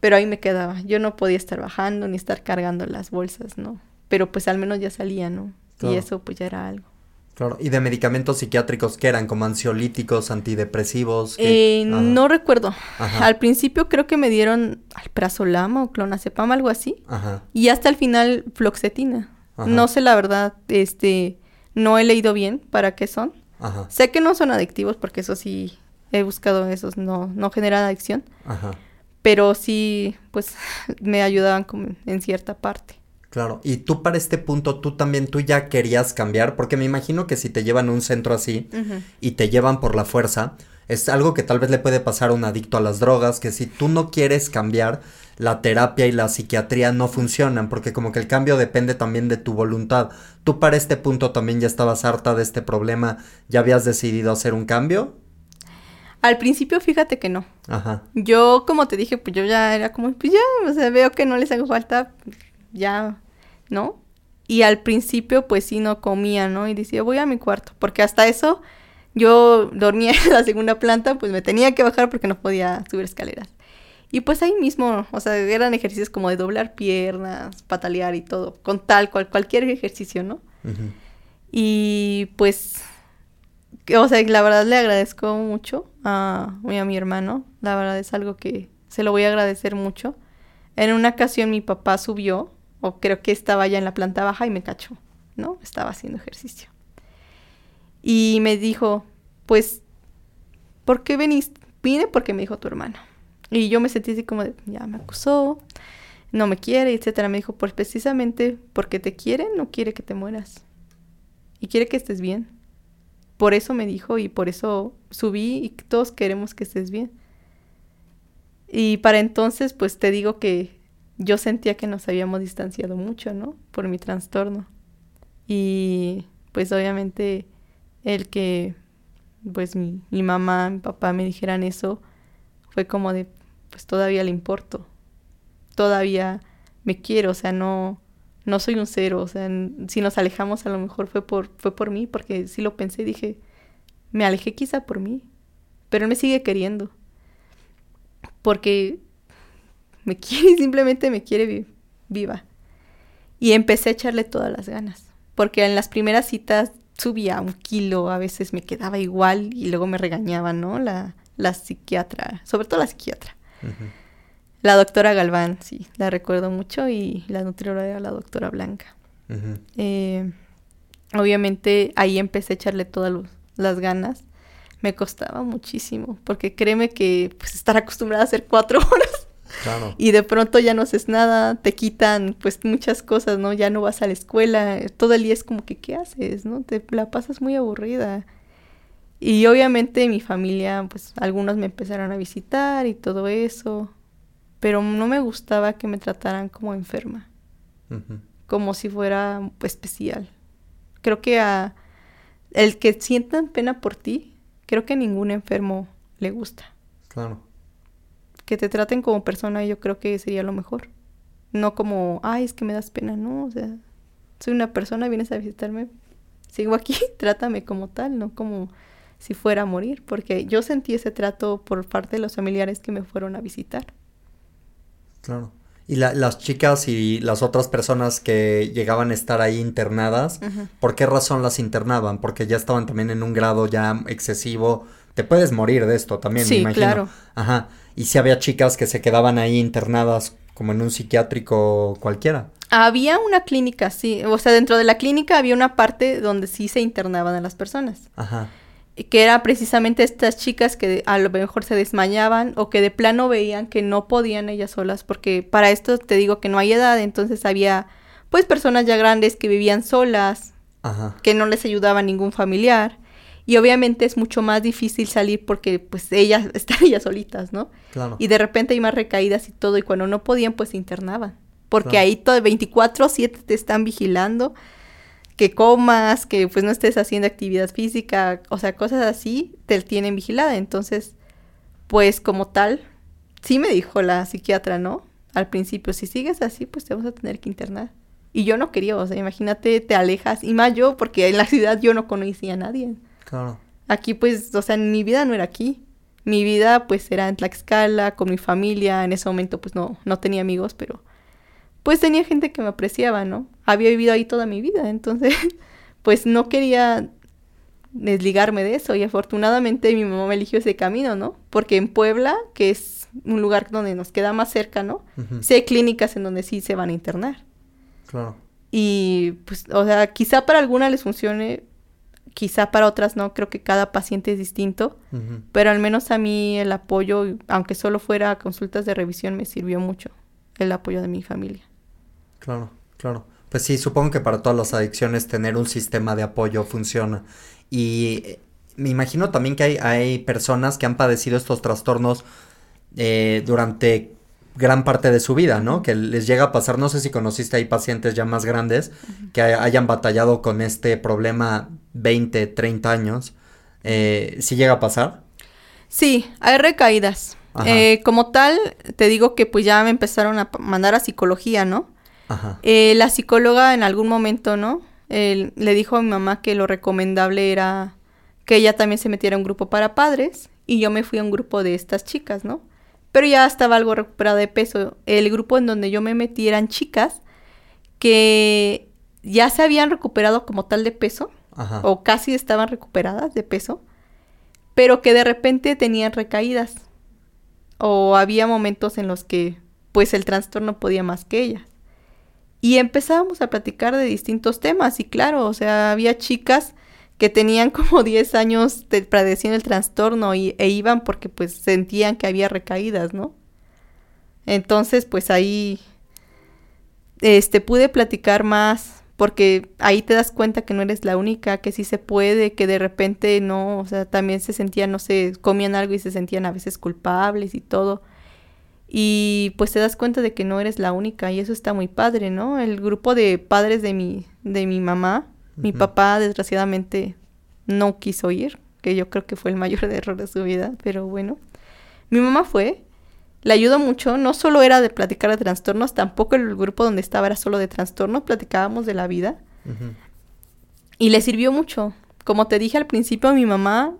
Pero ahí me quedaba. Yo no podía estar bajando ni estar cargando las bolsas, ¿no? Pero pues al menos ya salía, ¿no? Claro. Y eso pues ya era algo. Claro. ¿Y de medicamentos psiquiátricos qué eran? ¿Como ansiolíticos, antidepresivos? Eh, Ajá. no recuerdo. Ajá. Al principio creo que me dieron alprazolam o clonazepam, algo así. Ajá. Y hasta el final, floxetina. Ajá. No sé la verdad, este, no he leído bien para qué son. Ajá. Sé que no son adictivos porque eso sí he buscado esos, no, no generan adicción. Ajá. Pero sí, pues [LAUGHS] me ayudaban como en cierta parte. Claro. Y tú para este punto, tú también, tú ya querías cambiar, porque me imagino que si te llevan a un centro así y te llevan por la fuerza, es algo que tal vez le puede pasar a un adicto a las drogas, que si tú no quieres cambiar, la terapia y la psiquiatría no funcionan, porque como que el cambio depende también de tu voluntad. Tú para este punto también ya estabas harta de este problema, ya habías decidido hacer un cambio. Al principio, fíjate que no. Ajá. Yo, como te dije, pues yo ya era como, pues ya, o sea, veo que no les hago falta, ya, ¿no? Y al principio, pues sí, no comía, ¿no? Y decía, voy a mi cuarto, porque hasta eso yo dormía [LAUGHS] en la segunda planta, pues me tenía que bajar porque no podía subir escaleras. Y pues ahí mismo, o sea, eran ejercicios como de doblar piernas, patalear y todo, con tal cual, cualquier ejercicio, ¿no? Y pues, o sea, la verdad le agradezco mucho a, a mi hermano. La verdad es algo que se lo voy a agradecer mucho. En una ocasión mi papá subió, o creo que estaba ya en la planta baja y me cachó, ¿no? Estaba haciendo ejercicio. Y me dijo, pues, ¿por qué veniste? Vine porque me dijo tu hermano. Y yo me sentí así como de, ya me acusó, no me quiere, etcétera. Me dijo, pues precisamente porque te quiere, no quiere que te mueras y quiere que estés bien. Por eso me dijo y por eso subí y todos queremos que estés bien. Y para entonces, pues te digo que yo sentía que nos habíamos distanciado mucho, ¿no? Por mi trastorno. Y pues obviamente el que pues mi, mi mamá, mi papá me dijeran eso, fue como de, pues todavía le importo, todavía me quiero, o sea, no, no soy un cero, o sea, si nos alejamos a lo mejor fue por, fue por mí, porque sí lo pensé, dije, me alejé quizá por mí, pero él me sigue queriendo, porque me [LAUGHS] quiere y simplemente me quiere viva. Y empecé a echarle todas las ganas, porque en las primeras citas subía un kilo, a veces me quedaba igual y luego me regañaba, ¿no? La, la psiquiatra, sobre todo la psiquiatra. La doctora Galván, sí, la recuerdo mucho y la nutrióloga era la doctora Blanca. Eh, obviamente ahí empecé a echarle todas las ganas. Me costaba muchísimo, porque créeme que pues estar acostumbrada a hacer cuatro [LAUGHS] horas y de pronto ya no haces nada, te quitan pues muchas cosas, ¿no? Ya no vas a la escuela, todo el día es como que, ¿qué haces? ¿No? Te la pasas muy aburrida. Y obviamente mi familia, pues algunos me empezaron a visitar y todo eso, pero no me gustaba que me trataran como enferma, como si fuera especial. Creo que a el que sientan pena por ti, creo que a ningún enfermo le gusta. Claro que te traten como persona, yo creo que sería lo mejor. No como, ay, es que me das pena, no, o sea, soy una persona, vienes a visitarme, sigo aquí, [LAUGHS] trátame como tal, no como si fuera a morir, porque yo sentí ese trato por parte de los familiares que me fueron a visitar. Claro. Y las chicas y las otras personas que llegaban a estar ahí internadas, ¿por qué razón las internaban? Porque ya estaban también en un grado ya excesivo. Te puedes morir de esto también, sí, me imagino. Claro. Ajá y si había chicas que se quedaban ahí internadas como en un psiquiátrico cualquiera. Había una clínica, sí. O sea, dentro de la clínica había una parte donde sí se internaban a las personas. Ajá. Que era precisamente estas chicas que a lo mejor se desmayaban o que de plano veían que no podían ellas solas. Porque para esto te digo que no hay edad. Entonces había pues personas ya grandes que vivían solas. Ajá. Que no les ayudaba ningún familiar. Y obviamente es mucho más difícil salir porque pues ellas [LAUGHS] están ellas solitas, ¿no? Claro. Y de repente hay más recaídas y todo y cuando no podían pues se internaban. Porque ahí todo 24/7 te están vigilando que comas, que pues no estés haciendo actividad física, o sea, cosas así te tienen vigilada. Entonces, pues como tal, sí me dijo la psiquiatra, ¿no? Al principio, si sigues así, pues te vamos a tener que internar. Y yo no quería, o sea, imagínate, te alejas, y más yo, porque en la [LAUGHS] ciudad yo no conocía a nadie. Claro. Aquí pues, o sea, mi vida no era aquí. Mi vida pues era en Tlaxcala, con mi familia. En ese momento pues no, no tenía amigos, pero pues tenía gente que me apreciaba, ¿no? Había vivido ahí toda mi vida, entonces [LAUGHS] pues no quería desligarme de eso y afortunadamente mi mamá me eligió ese camino, ¿no? Porque en Puebla, que es un lugar donde nos queda más cerca, ¿no? Sí hay clínicas en donde sí se van a internar. Claro. Y pues, o sea, quizá para alguna les funcione, quizá para otras no, creo que cada paciente es distinto, pero al menos a mí el apoyo, aunque solo fuera consultas de revisión, me sirvió mucho el apoyo de mi familia. Claro, claro. Pues sí, supongo que para todas las adicciones tener un sistema de apoyo funciona. Y eh, me imagino también que hay, hay personas que han padecido estos trastornos eh, durante gran parte de su vida, ¿no? Que les llega a pasar, no sé si conociste ahí pacientes ya más grandes que hayan batallado con este problema 20, 30 años. Eh, ¿Sí llega a pasar? Sí, hay recaídas. Eh, como tal, te digo que pues ya me empezaron a mandar a psicología, ¿no? Ajá. Eh, la psicóloga en algún momento, ¿no? le dijo a mi mamá que lo recomendable era que ella también se metiera a un grupo para padres y yo me fui a un grupo de estas chicas, ¿no? pero ya estaba algo recuperado de peso. El grupo en donde yo me metí eran chicas que ya se habían recuperado como tal de peso, o casi estaban recuperadas de peso, pero que de repente tenían recaídas, o había momentos en los que pues el trastorno podía más que ellas. Y empezábamos a platicar de distintos temas, y claro, o sea, había chicas que tenían [LAUGHS] como 10 años de padeciendo el trastorno y, e iban porque pues sentían que había recaídas, ¿no? Entonces, pues ahí este pude platicar más porque ahí te das cuenta que no eres la única, que sí se puede, que de repente no, o sea, también se sentían, no sé, comían algo y se sentían a veces culpables y todo. Y pues te das cuenta de que no eres la única y eso está muy padre, ¿no? El grupo de padres de mi, de mi mamá, mi papá desgraciadamente no quiso ir, que yo creo que fue el mayor [LAUGHS] error de su vida, pero bueno. Mi mamá fue, le ayudó mucho, no solo era de platicar de trastornos, tampoco el grupo donde estaba era solo de trastornos, platicábamos de la vida. Y le sirvió mucho. Como te dije al principio, mi mamá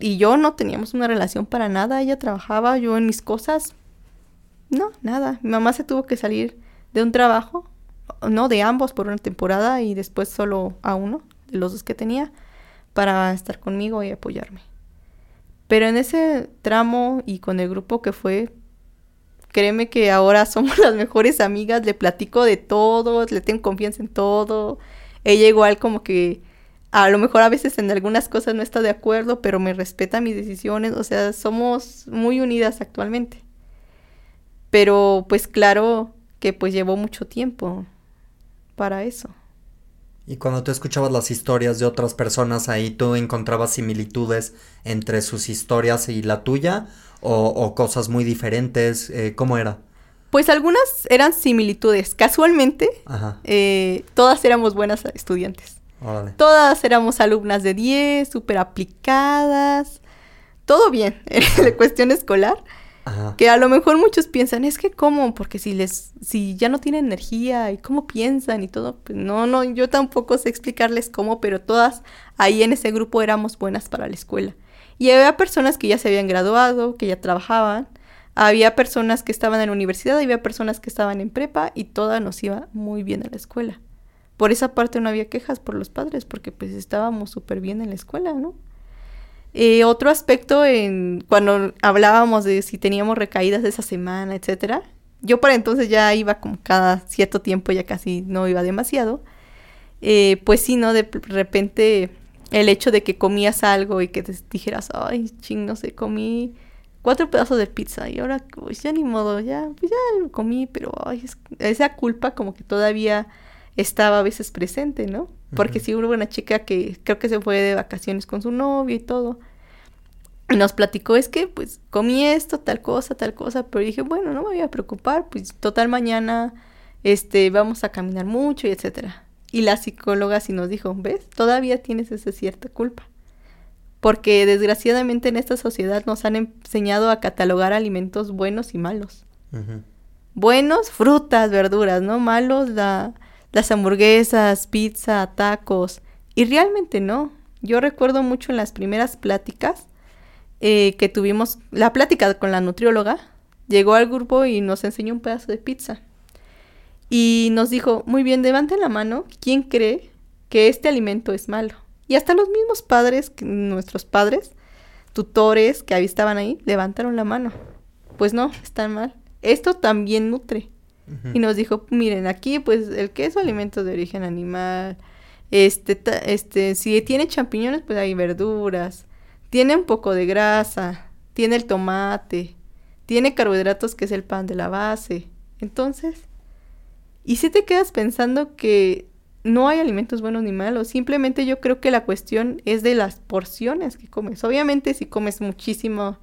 y yo no teníamos una relación para nada. Ella trabajaba, yo en mis cosas. No, nada. Mi mamá se tuvo que salir de un trabajo, no de ambos por una temporada y después solo a uno de los dos que tenía para estar conmigo y apoyarme. Pero en ese tramo y con el grupo que fue, créeme que ahora [LAUGHS] somos las mejores amigas, le platico de todo, le tengo confianza en todo. Ella igual como que a lo mejor a veces en algunas cosas no está de acuerdo, pero me respeta mis decisiones, o sea, somos muy unidas actualmente. Pero pues claro que pues llevó mucho tiempo para eso. Y cuando tú escuchabas las historias de otras personas ahí, ¿tú encontrabas similitudes entre sus historias y la tuya? ¿O, cosas muy diferentes? Eh, ¿Cómo era? Pues algunas eran similitudes. Casualmente, eh, todas éramos buenas estudiantes. Todas éramos alumnas de 10, súper aplicadas. Todo bien [LAUGHS] en la cuestión escolar. Que a lo mejor muchos piensan, es que cómo, porque si les, si ya no tienen energía y cómo piensan y todo, pues no, no, yo tampoco sé explicarles cómo, pero todas ahí en ese grupo éramos buenas para la escuela. Y había personas que ya se habían graduado, que ya trabajaban, había personas que estaban en la universidad, había personas que estaban en prepa y todas nos iba muy bien en la escuela. Por esa parte no había quejas por los padres, porque pues estábamos súper bien en la escuela, ¿no? Eh, otro aspecto en cuando hablábamos de si teníamos recaídas esa semana, etcétera. Yo para entonces ya iba como cada cierto tiempo, ya casi no iba demasiado. Eh, pues sí, ¿no? De repente el hecho de que comías algo y que te dijeras, ay, ching, no sé, comí cuatro pedazos de pizza y ahora pues ya ni modo, ya, pues ya lo comí, pero esa culpa como que todavía estaba a veces presente, ¿no? Porque si hubo una chica que creo que se fue de vacaciones con su novio y todo. Y nos platicó, es que pues comí esto, tal cosa, tal cosa, pero dije, bueno, no me voy a preocupar, pues total mañana este vamos a caminar mucho y etcétera. Y la psicóloga sí nos dijo, ¿ves? Todavía tienes esa cierta culpa. Porque desgraciadamente en esta sociedad nos han enseñado a catalogar alimentos buenos y malos. Buenos, frutas, verduras, ¿no? Malos, la, las hamburguesas, pizza, tacos. Y realmente no. Yo recuerdo mucho en las primeras pláticas eh, que tuvimos, la plática con la nutrióloga, llegó al grupo y nos enseñó un pedazo de pizza. Y nos dijo, muy bien, levanten la mano, ¿quién cree que este alimento es malo? Y hasta los mismos padres, nuestros padres, tutores que estaban ahí, levantaron la mano. Pues no, está mal. Esto también nutre. Y nos dijo, miren, aquí pues el queso alimento de origen animal. Este, este, si tiene champiñones, pues hay verduras. Tiene un poco de grasa. Tiene el tomate. Tiene carbohidratos, que es el pan de la base. Entonces, y si te quedas pensando que no hay alimentos buenos ni malos, simplemente yo creo que la cuestión es de las porciones que comes. Obviamente si comes muchísimo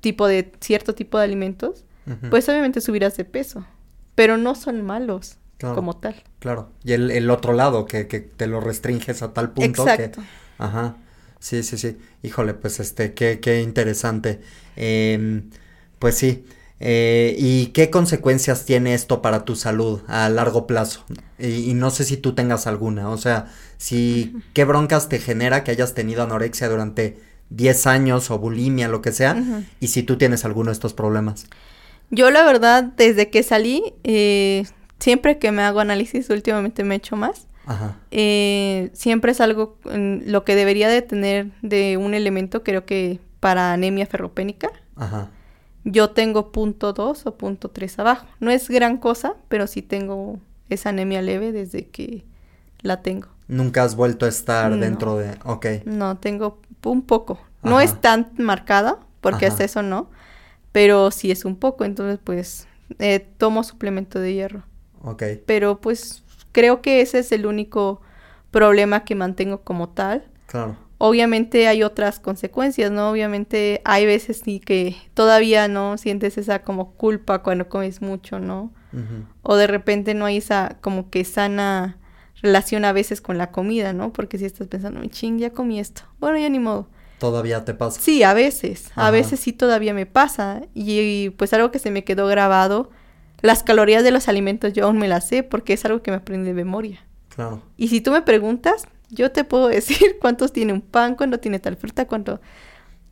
tipo de cierto tipo de alimentos, pues obviamente subirás de peso pero no son malos como tal. Claro, y el, el otro lado, que, que, te lo restringes a tal punto Exacto. que... Ajá, sí, sí, sí. Híjole, pues este, qué, qué interesante. Eh, pues sí. Eh, ¿Y qué consecuencias tiene esto para tu salud a largo plazo? Y, no sé si tú tengas alguna, o sea, si qué broncas te genera que hayas tenido anorexia durante 10 años o bulimia, lo que sea, y si tú tienes alguno de estos problemas. Yo la verdad, desde que salí, eh, siempre que me hago análisis, últimamente me he hecho más. Ajá. Eh, siempre es algo, lo que debería de tener de un elemento, creo que para anemia ferropénica. Ajá. Yo tengo punto 2 o punto 3 abajo. No es gran cosa, pero sí tengo esa anemia leve desde que la tengo. ¿Nunca has vuelto a estar dentro de...? Ok. No, tengo un poco. No es tan marcada, porque hasta eso no pero sí es un poco, entonces pues eh, tomo suplemento de hierro. Ok. Pero pues creo que ese es el único problema que mantengo como tal. Claro. obviamente hay otras consecuencias, ¿no? Obviamente hay veces sí que todavía no sientes esa como culpa cuando comes mucho, ¿no? O de repente no hay esa como que sana relación a veces con la comida, ¿no? Porque si estás pensando, ching, ya comí esto. Bueno, ya ni modo. ¿Todavía te pasa? Sí, a veces. A veces sí todavía me pasa. Y, pues algo que se me quedó grabado, las calorías de los alimentos yo aún me las sé porque es algo que me aprendí de memoria. Claro. Y si tú me preguntas, yo te puedo [LAUGHS] decir cuántos tiene un pan, cuánto tiene tal fruta, cuánto...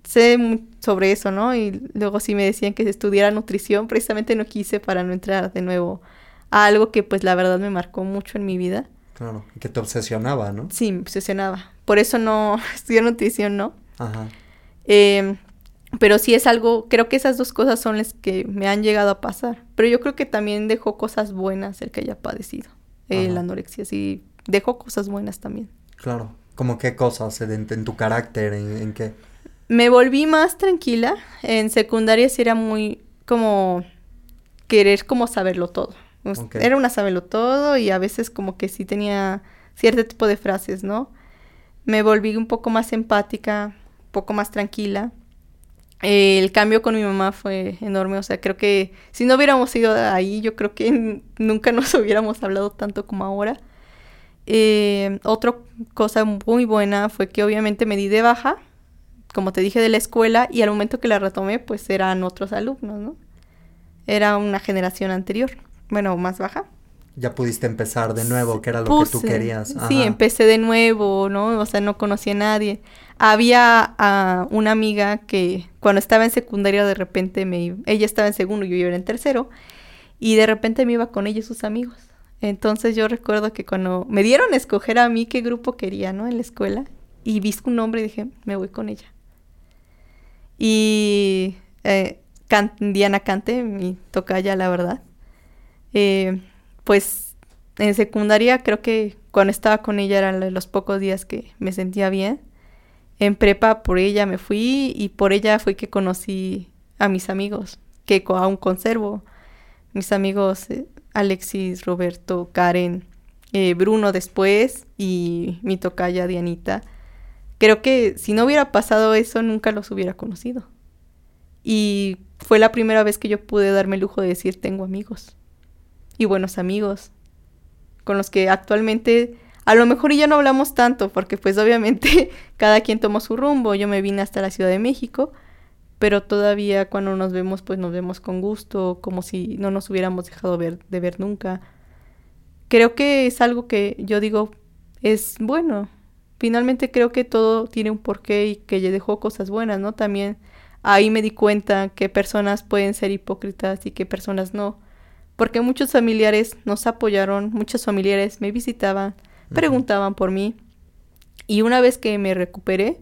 Sé sobre eso, ¿no? Y luego sí me decían que estudiara nutrición, precisamente no quise para no entrar de nuevo a algo que pues la verdad me marcó mucho en mi vida. Claro, que te obsesionaba, ¿no? Sí, me obsesionaba. Por eso no [LAUGHS] estudié nutrición, ¿no? Ajá. Em, pero sí es algo, creo que esas dos cosas son las que me han llegado a pasar. Pero yo creo que también dejó cosas buenas el que haya padecido eh, la anorexia, sí, dejó cosas buenas también. Claro, como qué cosas, en, tu carácter, en, qué. Me volví más tranquila. En secundaria sí era muy como querer como saberlo todo. Era una saberlo todo y a veces como que sí tenía cierto tipo de frases, ¿no? Me volví un poco más empática, poco más tranquila. el cambio con mi mamá fue enorme, o sea, creo que si no hubiéramos ido ahí, yo creo que [LAUGHS] nunca nos [LAUGHS] hubiéramos hablado tanto como ahora. Eh, otra cosa muy buena fue que obviamente me di de baja, como te dije, de la escuela y al momento que la retomé, pues eran otros alumnos, ¿no? Era una generación anterior, bueno, más baja. Ya pudiste empezar de nuevo, que era lo que tú querías. Sí, empecé de nuevo, ¿no? O sea, no conocía a nadie. Había uh, una amiga que cuando estaba en secundaria de repente me ella estaba en segundo yo iba en tercero y de repente me iba con ella y sus amigos. Entonces yo recuerdo que cuando me dieron a escoger a mí qué grupo quería, ¿no? En la escuela, y vi un nombre y dije, me voy con ella. Y eh, Diana Cante, mi tocaya, la verdad. Eh, pues en secundaria creo que cuando estaba con ella eran los pocos días que me sentía bien. En prepa por ella me fui y por ella fue que conocí a mis amigos, que aún conservo. Mis amigos eh, Alexis, Roberto, Karen, eh, Bruno después y mi tocaya Dianita. Creo que si no hubiera pasado eso, nunca los hubiera conocido. Y fue la primera vez que yo pude darme el lujo de decir tengo amigos. Y buenos amigos. Con los que actualmente a lo mejor ya no hablamos tanto, porque pues obviamente [LAUGHS] cada quien tomó su rumbo. Yo me vine hasta la Ciudad de México pero todavía cuando nos vemos, pues nos vemos con gusto, como si no nos hubiéramos dejado ver, de ver nunca. Creo que es algo que yo digo es bueno. Finalmente creo que todo tiene un porqué y que dejó cosas buenas, ¿no? También ahí me di cuenta que personas pueden ser hipócritas y que personas no. Porque muchos familiares nos apoyaron, muchos familiares me visitaban, preguntaban por mí. Y una vez que me recuperé,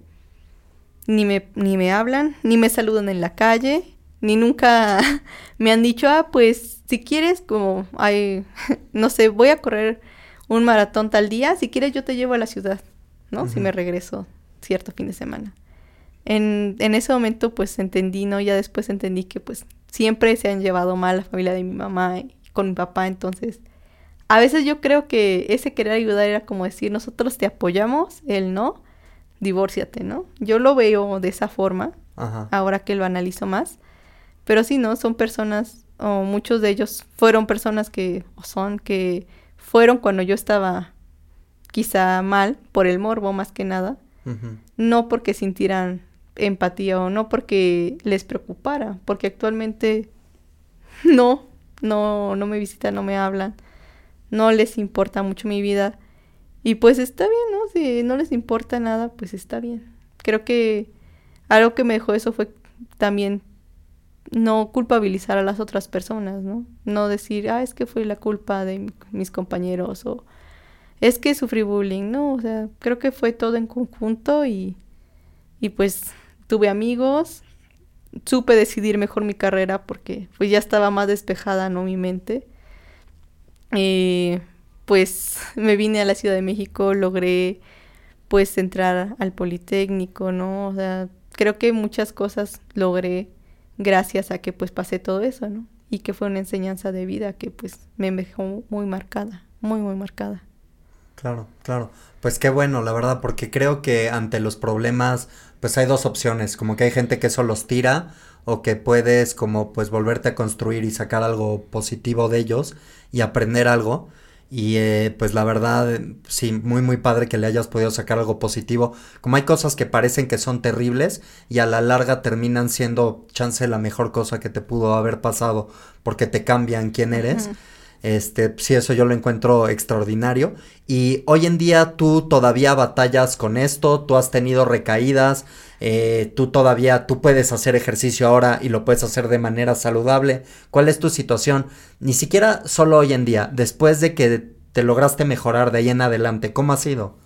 ni me, ni me hablan, ni me saludan en la calle, ni nunca [LAUGHS] me han dicho, ah, pues si quieres, como, ay, [LAUGHS] no sé, voy a correr un maratón tal día, si quieres yo te llevo a la ciudad, ¿no? Si me regreso cierto fin de semana. En, en ese momento pues entendí, ¿no? Ya después entendí que pues siempre se han llevado mal la familia de mi mamá y con mi papá, entonces a veces yo creo que ese querer ayudar era como decir, nosotros te apoyamos, él no, divórciate, ¿no? Yo lo veo de esa forma, ahora que lo analizo más. Pero sí, ¿no? Son personas, o muchos de ellos fueron personas que, o son, que fueron cuando yo estaba quizá mal, por el morbo más que nada, no porque sintieran empatía o no porque les preocupara, porque actualmente [LAUGHS] no, no, no me visitan, no me hablan, no les importa mucho mi vida y pues está bien, ¿no? Si no les importa nada, pues está bien. Creo que algo que me dejó eso fue también no culpabilizar a las otras personas, ¿no? No decir, ah, es que fue la culpa de mis compañeros o es que sufrí bullying, ¿no? O sea, creo que fue todo en conjunto y, y pues tuve amigos, supe decidir mejor mi carrera porque pues ya estaba más despejada, ¿no? Mi mente. Eh, pues me vine a la Ciudad de México, logré pues entrar al Politécnico, ¿no? O sea, creo que muchas cosas logré gracias a que pues pasé todo eso, ¿no? Y que fue una enseñanza de vida que pues me dejó muy marcada, muy, muy marcada. Claro, claro. Pues qué bueno, la verdad, porque creo que ante los problemas, pues hay dos opciones, como que hay gente que eso los tira o que puedes como pues volverte a construir y sacar algo positivo de ellos y aprender algo. Y eh, pues la verdad, sí, muy muy padre que le hayas podido sacar algo positivo. Como hay cosas que parecen que son terribles y a la larga terminan siendo chance la mejor cosa que te pudo haber pasado porque te cambian quién eres. Este, sí, eso yo lo encuentro extraordinario. Y hoy en día tú todavía batallas con esto, tú has tenido recaídas, eh, tú todavía, tú puedes hacer ejercicio ahora y lo puedes hacer de manera saludable. ¿Cuál es tu situación? Ni siquiera solo hoy en día, después de que te lograste mejorar de ahí en adelante, ¿cómo ha sido?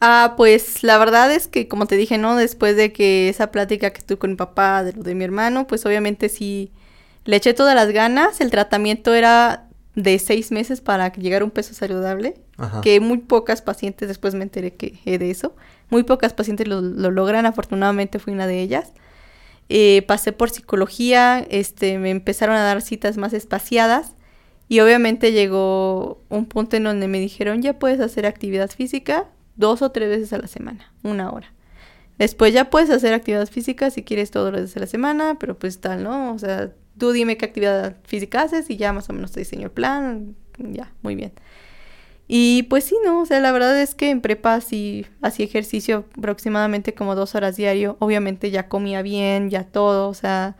Ah, pues la verdad es que como te dije, ¿no? Después de que esa plática que tuve con mi papá de de mi hermano, pues obviamente sí le eché todas las ganas. El tratamiento era de seis meses para llegar a un peso saludable, que muy pocas pacientes, después me enteré que de eso, muy pocas pacientes lo, logran, afortunadamente fui una de ellas. Eh, pasé por psicología, este, me empezaron a dar citas más espaciadas y obviamente llegó un punto en donde me dijeron ya puedes hacer actividad física dos o tres veces a la semana, una hora. Después ya puedes hacer actividad física si quieres todos los días a la semana, pero pues tal, ¿no? O sea, tú dime qué actividad física haces y ya más o menos te diseño el plan, ya, muy bien. Y pues sí, no, o sea, la verdad es que en prepa sí hacía ejercicio aproximadamente como dos horas diario, obviamente ya comía bien, ya todo, o sea,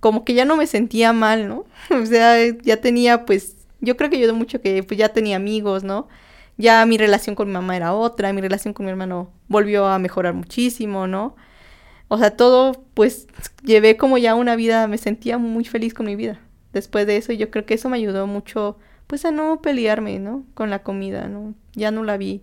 como que ya no me sentía mal, ¿no? [LAUGHS] o sea, ya tenía pues, yo creo que ayudó mucho que pues ya tenía amigos, ¿no? Ya mi relación con mi mamá era otra, mi relación con mi hermano volvió a mejorar muchísimo, ¿no? O sea, todo, pues llevé como ya una vida, me sentía muy feliz con mi vida después de eso yo creo que eso me ayudó mucho, pues a no pelearme, ¿no? Con la comida, ¿no? Ya no la vi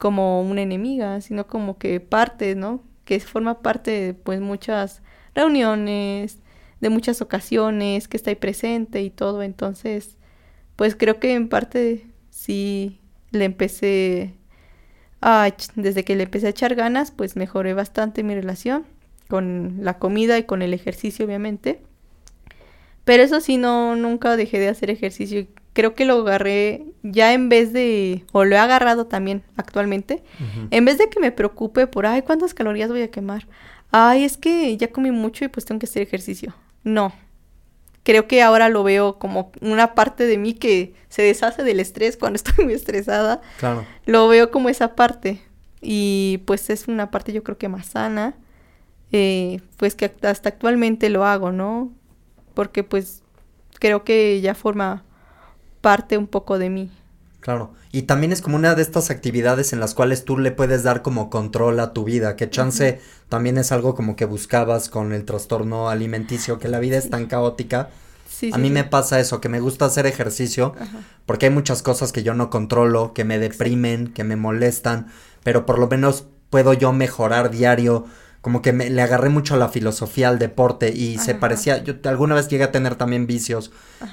como una enemiga, sino como que parte, ¿no? Que forma parte de, pues, muchas reuniones, de muchas ocasiones, que está ahí presente y todo. Entonces, pues creo que en parte sí le empecé desde que le empecé a echar ganas, pues mejoré bastante mi relación con la comida y con el ejercicio, obviamente. Pero eso sí, no, nunca dejé de hacer ejercicio. Creo que lo agarré ya en vez de, o lo he agarrado también actualmente, en vez de que me preocupe por, ay, ¿cuántas calorías voy a quemar? Ay, es que ya comí mucho y pues tengo que hacer ejercicio. No, creo que ahora lo veo como una parte de mí que se deshace del estrés [LAUGHS] cuando estoy muy estresada. Claro. Lo veo como esa parte. Y pues es una parte yo creo que más sana. Eh, pues que hasta actualmente lo hago, ¿no? Porque pues creo que ya forma parte un poco de mí. Claro, y también es como una de estas actividades en las cuales tú le puedes dar como control a tu vida, que chance también es algo como que buscabas con el trastorno alimenticio, que la vida es tan caótica. Sí, a mí me pasa eso, que me gusta hacer ejercicio, porque hay muchas cosas que yo no controlo, que me deprimen, que me molestan, pero por lo menos puedo yo mejorar diario como que me, le agarré mucho a la filosofía al deporte y se parecía, yo alguna vez llegué a tener también vicios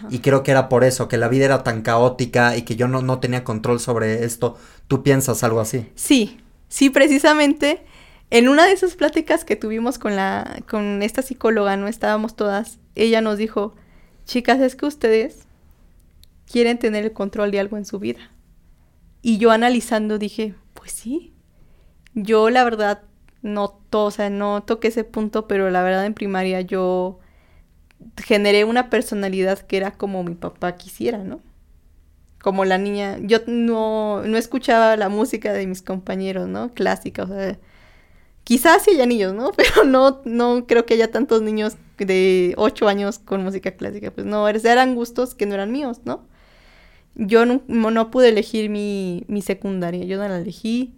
y creo que era por eso, que la vida era tan caótica y que yo no, no tenía control sobre esto. ¿Tú piensas algo así? Sí, sí, precisamente en una de esas pláticas que tuvimos con la, con esta psicóloga, no estábamos todas, ella nos dijo, chicas, es que ustedes quieren tener el control de algo en su vida. Y yo analizando dije, pues sí, yo la verdad no o sea, no toqué ese punto, pero la verdad en primaria yo generé una personalidad que era como mi papá quisiera, ¿no? Como la niña, yo no, no escuchaba la música de mis compañeros, ¿no? Clásica, o sea, quizás sí haya niños, ¿no? [LAUGHS] Pero no, no creo que haya tantos niños de ocho años con música clásica, pues no, eran gustos que no eran míos, ¿no? Yo no, no pude elegir mi, mi secundaria, yo no la elegí.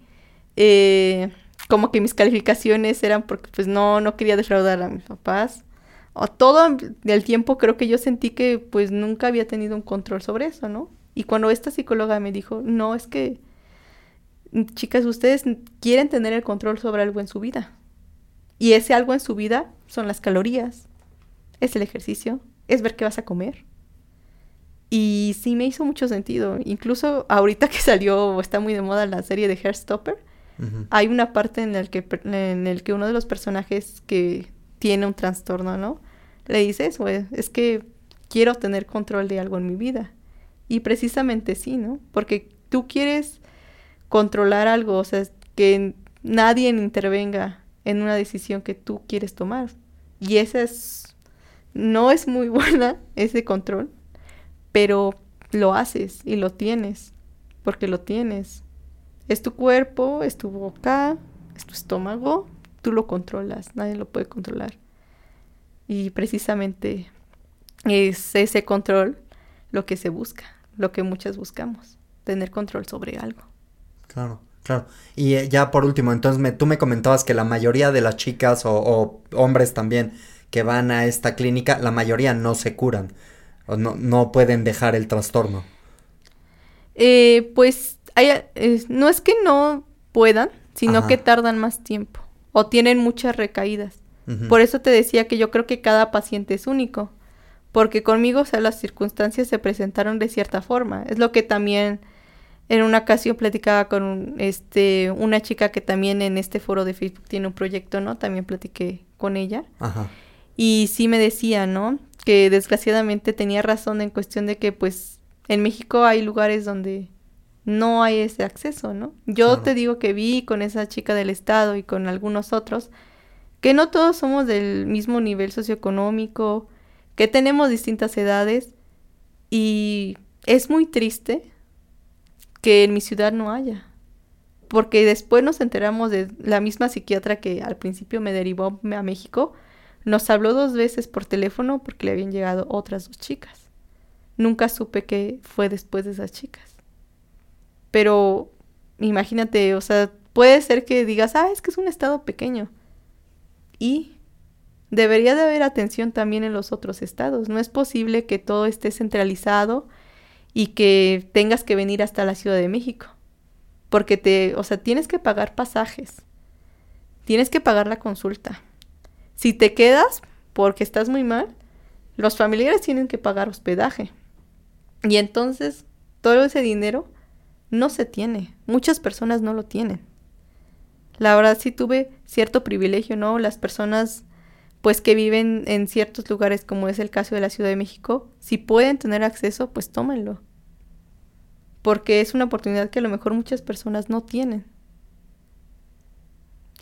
Eh, como que mis calificaciones eran porque pues no, no quería defraudar a mis papás. O todo el tiempo creo que yo sentí que pues nunca había tenido un control sobre eso, ¿no? Y cuando esta psicóloga me dijo, no, es que, chicas, ustedes quieren tener el control sobre algo en su vida. Y ese algo en su vida son las calorías, es el ejercicio, es ver qué vas a comer. Y sí me hizo mucho sentido. Incluso ahorita que salió, está muy de moda la serie de Hairstopper, hay una parte en el, que, en el que uno de los personajes que tiene un trastorno, ¿no? Le dice eso, es que quiero tener control de algo en mi vida. Y precisamente sí, ¿no? Porque tú quieres controlar algo, o sea, que nadie intervenga en una decisión que tú quieres tomar. Y esa es, no es muy [LAUGHS] buena, ese control, pero lo haces y lo tienes, porque lo tienes. Es tu cuerpo, es tu boca, es tu estómago, tú lo controlas, nadie lo puede controlar. Y precisamente es ese control lo que se busca, lo que muchas buscamos, tener control sobre algo. Claro, claro. Y eh, ya por último, entonces me, tú me comentabas que la mayoría de las chicas o, hombres también que van a esta clínica, la mayoría no se curan, o no, no pueden dejar el trastorno. Eh, pues no es que no puedan, sino que tardan más tiempo o tienen muchas recaídas. Por eso te decía que yo creo que cada paciente es único, porque conmigo, o sea, las circunstancias se presentaron de cierta forma. Es lo que también en una ocasión platicaba con este una chica que también en este foro de Facebook tiene un proyecto, ¿no? También platiqué con ella. Ajá. Y sí me decía, ¿no? Que desgraciadamente tenía razón en cuestión de que pues en México hay lugares donde no hay ese acceso, ¿no? Yo te digo que vi con esa chica del Estado y con algunos otros que no todos somos del mismo nivel socioeconómico, que tenemos distintas edades y es muy triste que en mi ciudad no haya. Porque después nos enteramos de la misma psiquiatra que al principio me derivó a México, nos habló dos veces por teléfono porque le habían llegado otras dos chicas. Nunca supe qué fue después de esas chicas. Pero imagínate, o sea, puede ser que digas, ah, es que es un estado pequeño. Y debería de haber atención también en los otros estados. No es posible que todo esté centralizado y que tengas que venir hasta la Ciudad de México. Porque te, o sea, tienes que pagar pasajes. Tienes que pagar la consulta. Si te quedas porque estás muy mal, los familiares tienen que pagar hospedaje. Y entonces todo ese dinero no se tiene. Muchas personas no lo tienen. La verdad sí tuve cierto privilegio, ¿no? Las personas pues que viven en ciertos lugares como es el caso de la Ciudad de México, si pueden tener acceso, pues tómenlo. Porque es una oportunidad que a lo mejor muchas personas no tienen.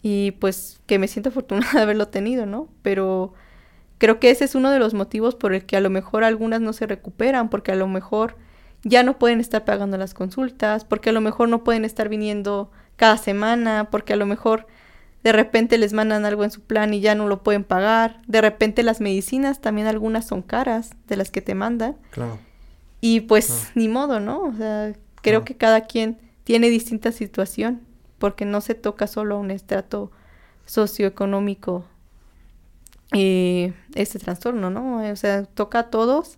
Y pues que me siento [LAUGHS] afortunada de haberlo tenido, ¿no? Pero creo que ese es uno de los motivos por el que a lo mejor algunas no se recuperan, porque a lo mejor ya no pueden estar pagando las consultas, porque a lo mejor no pueden estar viniendo cada semana, porque a lo mejor de repente les mandan algo en su plan y ya no lo pueden pagar. De repente las medicinas también algunas son caras de las que te mandan. Claro. Y pues ni modo, ¿no? O sea, creo que cada quien tiene distinta situación, porque no se toca solo a un estrato socioeconómico eh, este trastorno, ¿no? O sea, toca a todos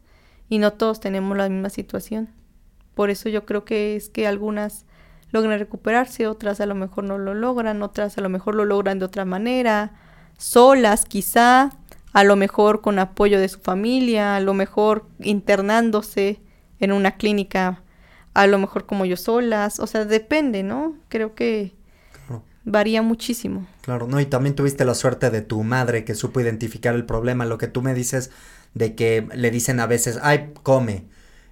y no todos tenemos la misma situación. Por eso yo creo que es que algunas logran recuperarse, otras a lo mejor no lo logran, otras a lo mejor lo logran de otra manera, solas quizá, a lo mejor con apoyo de su familia, a lo mejor internándose en una clínica, a lo mejor como yo solas, o sea, depende, ¿no? Creo que varía muchísimo. Claro, no, y también tuviste la suerte de tu madre que supo identificar el problema, lo que tú me dices de que le dicen a veces, ay, come.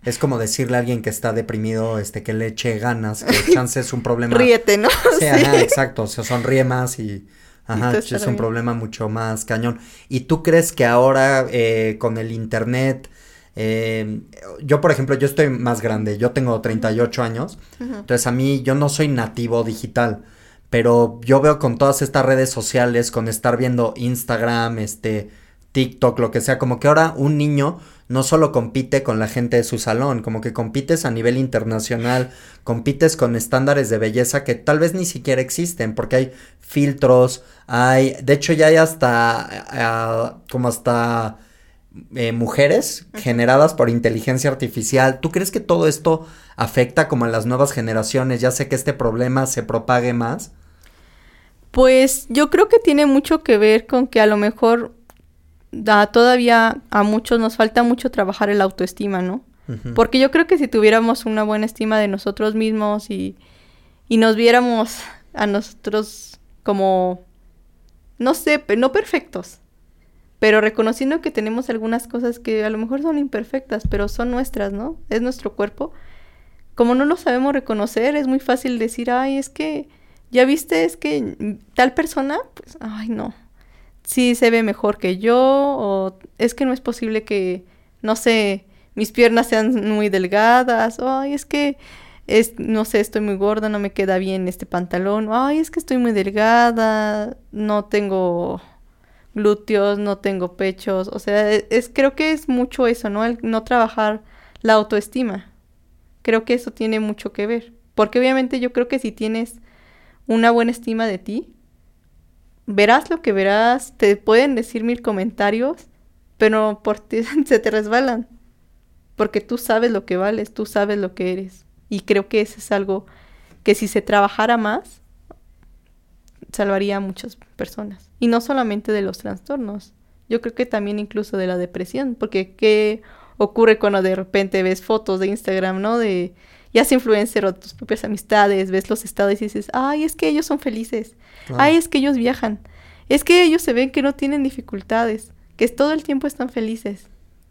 Es como decirle a alguien que está deprimido, este, que le eche ganas, que [LAUGHS] chance es un problema. Ríete, ¿no? Sí, Ajá, exacto, o sea, sonríe más y, ajá, es un problema mucho más cañón. ¿Y tú crees que ahora eh, con el internet, eh, yo por ejemplo, yo estoy más grande, yo tengo 38 años, entonces a mí yo no soy nativo digital, pero yo veo con todas estas redes sociales, con estar viendo Instagram, este, TikTok, lo que sea, como que ahora un niño no solo compite con la gente de su salón, como que compites a nivel internacional, compites con estándares de belleza que tal vez ni siquiera existen, porque hay filtros, hay, de hecho ya hay hasta, como hasta eh, mujeres generadas por inteligencia artificial. ¿Tú crees que todo esto afecta como a las nuevas generaciones? Ya sé que este problema se propague más. Pues yo creo que tiene mucho que ver con que a lo mejor todavía a muchos nos falta mucho trabajar el autoestima, ¿no? Porque yo creo que si tuviéramos una buena estima de nosotros mismos y, y nos viéramos a nosotros como, no sé, no perfectos, pero reconociendo que tenemos algunas cosas que a lo mejor son imperfectas, pero son nuestras, ¿no? Es nuestro cuerpo. como no lo sabemos reconocer, es muy fácil decir, ay, es que, ya viste, es que tal persona, pues, ay, no, sí se ve mejor que yo, o es que no es posible que, no sé, mis piernas sean muy delgadas, o, ay, es que, es, no sé, estoy muy gorda, no me queda bien este pantalón, ay, es que estoy muy delgada, no tengo glúteos, no tengo pechos, o sea, e, es, creo que es mucho eso, ¿no? El no trabajar la autoestima. Creo que eso tiene mucho que ver, porque obviamente yo creo que si tienes una buena estima de ti, verás lo que verás, te pueden decir mil comentarios, pero por ti [LAUGHS] se te resbalan, porque tú sabes lo que vales, tú sabes lo que eres. Y creo que eso es algo que si se trabajara más, salvaría a muchas personas. Y no solamente de los trastornos, yo creo que también incluso de la depresión, porque ¿qué ocurre cuando de repente ves fotos de Instagram, ¿no? De ya sea influencer o tus propias amistades, ves los estados y dices, ay, es que ellos son felices, ay, es que ellos viajan, es que ellos se ven que no tienen dificultades, que todo el tiempo están felices,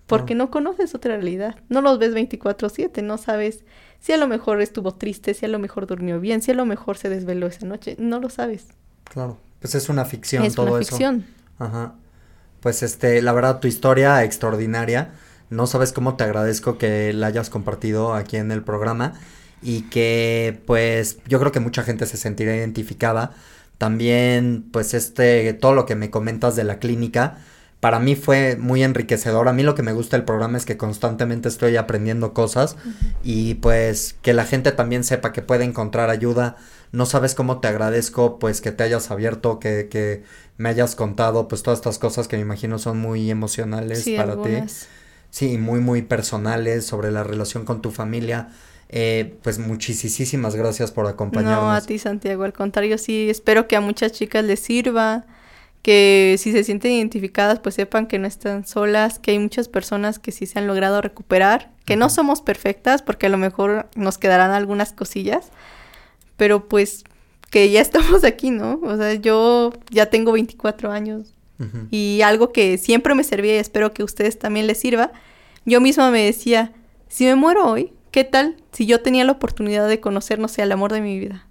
porque no conoces otra realidad, no los ves 24/7, no sabes si a lo mejor estuvo triste, si a lo mejor durmió bien, si a lo mejor se desveló esa noche, no lo sabes. Claro, pues es una ficción es todo una eso. ficción. Ajá. Pues este, la verdad, tu historia extraordinaria. No sabes cómo te agradezco que la hayas compartido aquí en el programa y que pues yo creo que mucha gente se sentirá identificada. También pues este, todo lo que me comentas de la clínica, para mí fue muy enriquecedor. A mí lo que me gusta del programa es que constantemente estoy aprendiendo cosas y pues que la gente también sepa que puede encontrar ayuda. No sabes cómo te agradezco pues que te hayas abierto, que, que me hayas contado pues todas estas cosas que me imagino son muy emocionales Sí, para ti. Sí, muy, muy personales sobre la relación con tu familia. Eh, pues muchísimas gracias por acompañarnos. No, a ti Santiago, al contrario, sí, espero que a muchas chicas les sirva, que si se sienten identificadas, pues sepan que no están solas, que hay muchas personas que sí se han logrado recuperar, que no somos perfectas, porque a lo mejor nos quedarán algunas cosillas, pero pues que ya [LAUGHS] estamos aquí, ¿no? O sea, yo ya tengo 24 años Y algo que siempre me servía y espero que a ustedes también les sirva, yo misma me decía, si me muero hoy, ¿qué tal si yo tenía la oportunidad de conocer, no sé, al amor de mi vida?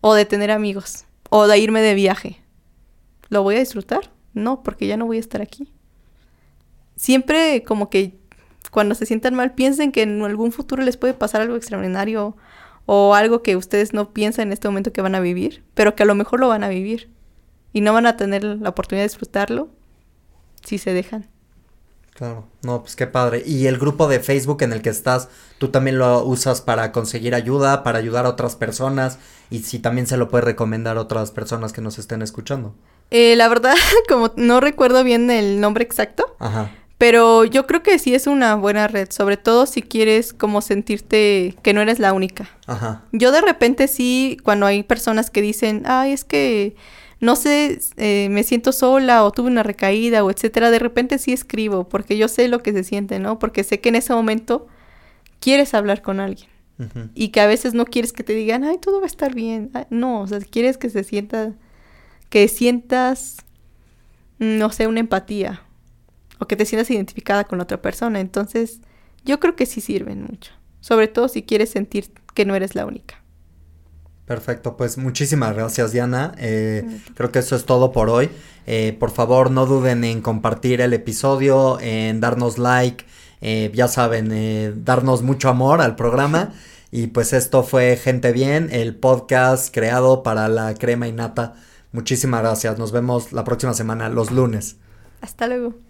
O de tener amigos, o de irme de viaje. ¿Lo voy a disfrutar? No, porque ya no voy a estar aquí. Siempre como que cuando se sientan mal piensen que en algún futuro les puede pasar algo extraordinario o algo que ustedes no piensan en este momento que van a vivir, pero que a lo mejor lo van a vivir y no van a tener la oportunidad de disfrutarlo si se dejan. Claro, no, pues qué padre. Y el grupo de Facebook en el que estás, tú también lo usas para conseguir ayuda, para ayudar a otras personas y si también se lo puedes recomendar a otras personas que nos estén escuchando. Eh, la verdad, [LAUGHS] como no recuerdo bien el nombre exacto, Ajá. pero yo creo que sí es una buena red, sobre todo si quieres como sentirte que no eres la única. Ajá. Yo de repente sí, cuando hay personas que dicen, ay, es que no sé, eh, me siento sola o tuve una recaída o etcétera, de repente sí escribo porque yo sé lo que se siente, ¿no? Porque sé que en ese momento quieres hablar con alguien y que a veces no quieres que te digan, ay, todo va a estar bien. Ay, no, o sea, quieres que se sienta, que sientas, mm, no sé, una empatía o que te sientas identificada con la otra persona. Entonces, yo creo que sí sirven mucho, sobre todo si quieres sentir que no eres la única. Perfecto, pues muchísimas gracias Diana. Eh, creo que eso es todo por hoy. Eh, por favor no duden en compartir el episodio, en darnos like, eh, ya saben, eh, darnos mucho amor al programa. [LAUGHS] Y pues esto fue Gente Bien, el podcast creado para la crema y nata. Muchísimas gracias. Nos vemos la próxima semana, los lunes. Hasta luego.